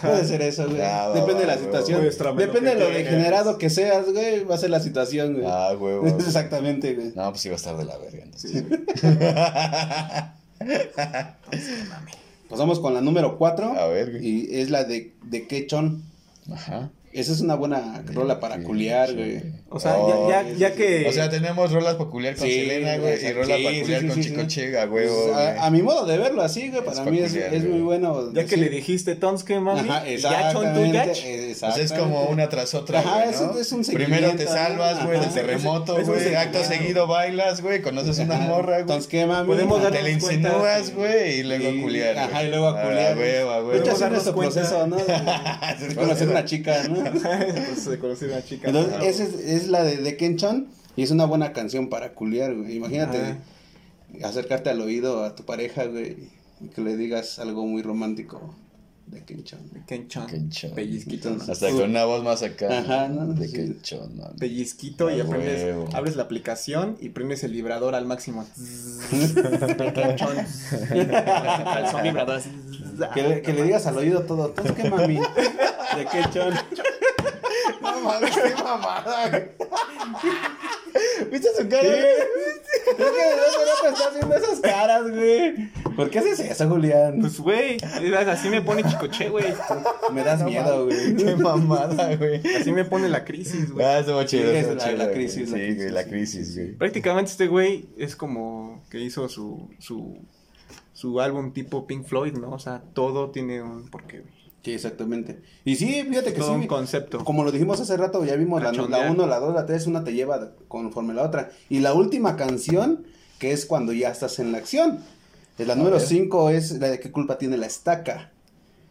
Puede ser eso, güey. Ah, va, Depende de la situación. Muéstrame lo Depende de lo tienes. degenerado que seas, güey. Va a ser la situación, güey. Ah, güey. (laughs) Exactamente, güey. No, pues iba a estar de la verga. entonces. Sí, (laughs) güey. Pasamos con la número 4. A ver, güey. Y es la de, de Quechón. Ajá. Esa es una buena rola para culiar, Sí. güey. O sea, Oh, ya, ya, ya que. O sea, tenemos rolas peculiar con Sí, Selena, güey, y exacto. rola Sí, peculiar sí, con sí, Chico sí. Che, a Pues, güey. a, a mi modo de verlo así, güey, para Es mí es, peculiar, es muy güey. bueno. ya que le dijiste Tonske, mami. Ajá, ya chon tu exactamente. Pues es exactamente. como una tras otra, Ajá, güey, es ¿no? un- es un Primero te salvas, güey, del terremoto, güey. Acto seguido bailas, güey, conoces una morra, güey. ¿qué, mami? Podemos Te le insinúas, güey, y luego culiar. Ajá, güey. y luego a culiar. darnos nuestro cuenta. proceso, ¿no? (laughs) Conocer una chica, ¿no? (laughs) Pues, de conocer a una chica. Entonces, esa es, es la de, de Ken Chon y es una buena canción para culiar, güey. Imagínate acercarte al oído a tu pareja, güey, y que le digas algo muy romántico de Ken Chon. Kenchon. Kenchon. Pellizquito, ¿no? Hasta con una voz más acá. Ajá, ¿no? De Sí. quenchón, man. Pellizquito y aprendes, huevo. abres la aplicación y prendes el vibrador al máximo. Kenchon. (laughs) Al son. Que le, que le digas al oído todo, entonces, ¿qué, mami? De Ken Chon. No mames, qué mamada, güey. ¿Viste su cara? Es que de te está haciendo esas caras, güey. ¿Por qué haces eso, Julián? Pues, güey, así me pone chicoche, güey. Me das miedo, güey. Qué mamada, güey. Así me pone la crisis, güey. Ah, estuvo chido. Sí, estuvo es la- chido, la güey. crisis, la Sí, crisis, güey, la crisis, güey. Prácticamente este güey es como que hizo su, su, su álbum tipo Pink Floyd, ¿no? O sea, todo tiene un porqué, güey. Sí, exactamente. Y sí, fíjate que Todo un sí. concepto. Como lo dijimos hace rato, ya vimos la Cachondear. 1, la 2, la 3, una te lleva conforme la otra. Y la última canción, que es cuando ya estás en la acción. La número ver. 5 es la de qué culpa tiene la estaca.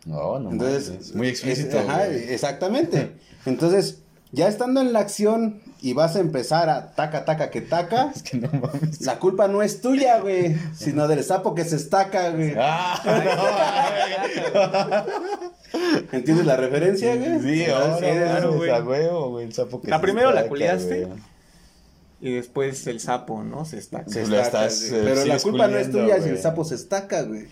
No, no Entonces, mames, Muy explícito, es- ajá, exactamente. Entonces, ya estando en la acción y vas a empezar a taca, taca, que taca, (laughs) Es que no mames. la culpa no es tuya, güey, sino del sapo que se estaca, güey. Ah, (laughs) ¿Entiendes la referencia, güey? sí, ahora, es- claro, güey. huevo, güey, el sapo que La se primero la destaca, culiaste. güey. Y después el sapo, ¿no? Se está. se estaca, estás, güey. eh, Pero la culpa no es tuya si el sapo se estaca, güey.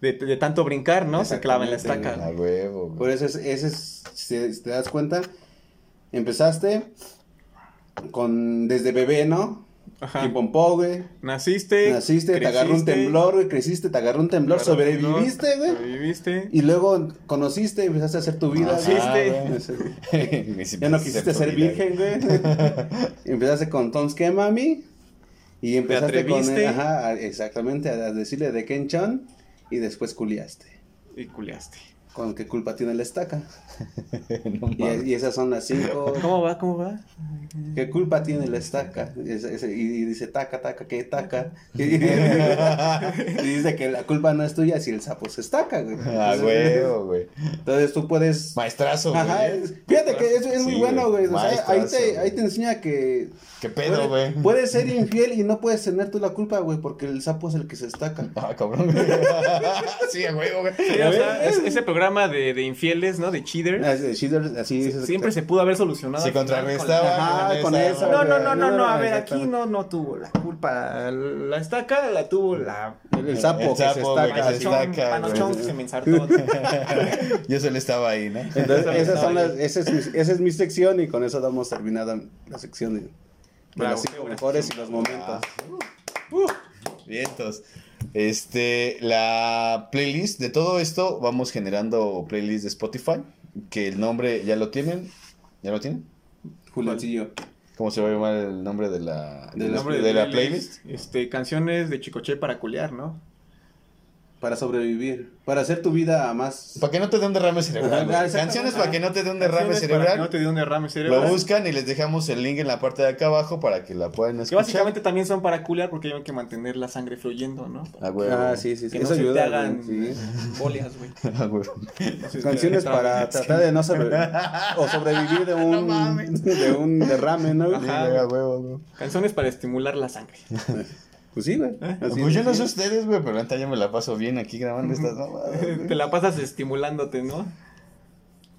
De, de tanto brincar, ¿no? Se clava en la estaca. A huevo, güey. Por eso es, ese es, si te das cuenta, empezaste con desde bebé, ¿no? Ajá. Pimpompó, güey. Naciste. Naciste, te agarró un temblor, güey, creciste, te agarró un temblor, sobreviviste, temblor, güey. Sobreviviste. Y luego conociste, empezaste a hacer tu vida, güey. güey. (laughs) Ese- Ya no quisiste ser virgen, güey. empezaste con Tons que mami. Y empezaste con atreviste. ajá, exactamente, a a decirle de Ken Chon. Y después culiaste. Y culiaste. ¿Con qué culpa tiene la estaca? (laughs) No Y, esas son las cinco. ¿Cómo va? ¿Cómo va? ¿Qué culpa tiene la estaca? Es- es- y, y dice taca, taca, ¿qué taca? (laughs) Y, y dice que la culpa no es tuya si el sapo se estaca, güey. A huevo, güey. Entonces tú puedes. Maestrazo, Ajá, güey. es- fíjate que es, es muy Sí, bueno, güey. güey. O sea, ahí, te, güey. ahí te enseña que. ¿Qué pedo, güey? Puedes ser infiel y no puedes tener tú la culpa, güey, porque el sapo es el que se estaca. Ah, cabrón. (laughs) sí, a huevo, güey. Sí, o sea, es- ese programa de, de infieles, ¿no? De cheater. Así, cheater, así es. Siempre se pudo haber solucionado. Se contrarrestaba con esa, esa, No, no, no, no, no, a ver, aquí no, no tuvo la culpa. La estaca la tuvo la. El, el sapo El que se sapo, güey, estaca. que se estaca, Panochón que se me ensartó. (laughs) Yo solo estaba ahí, ¿no? Entonces, esas son las, esa, es mi, esa es mi sección y con eso damos terminada la sección de, de Bravo, las cinco mejores y los momentos. Vientos. Este, la playlist de todo esto, vamos generando playlist de Spotify, que el nombre ya lo tienen. ¿Ya lo tienen? Juliancillo. ¿Cómo se va a llamar el nombre de la, de El la, nombre de la playlist? Este, canciones de Chicoche para culiar, ¿no? Para sobrevivir. Para hacer tu vida más. Para que no te dé un derrame cerebral. Ajá. Canciones para que no te dé un derrame Canciones para cerebral. que no te dé un derrame cerebral. Lo buscan y les dejamos el link en la parte de acá abajo para que la puedan Que escuchar. básicamente también son para culiar porque hay que mantener la sangre fluyendo, ¿no? Ah, güey. Ah, sí, sí, sí. Que no Eso se te hagan sí. güey. (laughs) Ah, güey. Canciones para tratar de no sobrevivir. (laughs) o sobrevivir de un, de un derrame, ¿no? Sí, Ajá. huevo, güey. Canciones para estimular la sangre. (laughs) Pues sí, güey. Así Pues yo no sé ustedes, güey, pero ahorita yo me la paso bien aquí grabando (laughs) estas güey. Te la pasas estimulándote, ¿no?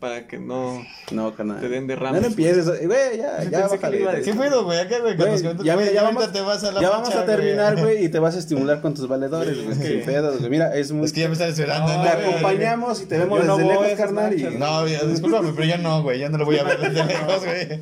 Para que no No, canal. te den No derrames. lo empieces. Güey, ya, ya, bájale. ¿Qué pedo, güey? Acá, güey, ya, ya vamos, te vas a la ya vamos a terminar, güey. y te vas a estimular con tus valedores, güey. que- Sin pedos, güey. Mira, es muy. Es que ya me están esperando, No, ¿no? Te acompañamos y te vemos no desde voy a lejos, carnal. No, ya, discúlpame, pero yo no, güey. Ya no lo voy a ver desde (laughs) lejos, güey.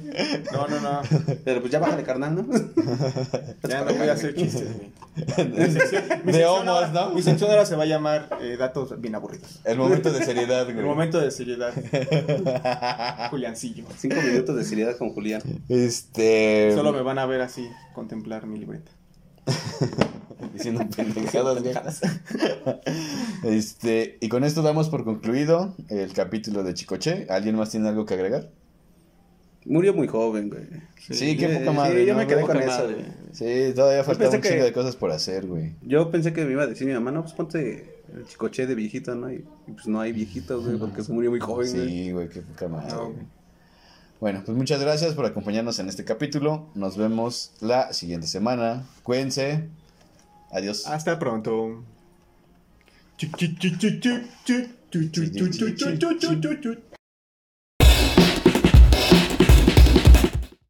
No, no, no. Pero pues ya bájale, carnal, ¿no? (laughs) Ya no voy a hacer chistes, güey. (laughs) Mi De sección homos, ahora- ¿no? Mi sección ahora se va a llamar eh, Datos bien aburridos. El momento de seriedad, güey. El momento de seriedad. (laughs) Juliancillo. Cinco minutos de seriedad con Julián. Este. Solo me van a ver así, contemplar mi libreta. (laughs) Diciendo pendejadas. (laughs) Este, y con esto damos por concluido el capítulo de Chicoche. ¿Alguien más tiene algo que agregar? Murió muy joven, güey. Sí, qué sí, poca madre. sí, yo ¿no, me quedé con eso, madre. Sí, todavía faltaba un que- chingo de cosas por hacer, güey. Yo pensé que me iba a decir mi mamá, no, pues ponte el chicoche de viejito, ¿no? Y, y pues no hay viejitos, güey, porque se murió muy joven, güey. Sí, güey, qué poca madre. No, güey. Bueno, pues muchas gracias por acompañarnos en este capítulo. Nos vemos la siguiente semana. Cuídense. Adiós. Hasta pronto. Chu, chu, chu, chu, chu, chu, chu, chu, chu, chu, chu, chu, chu, chu.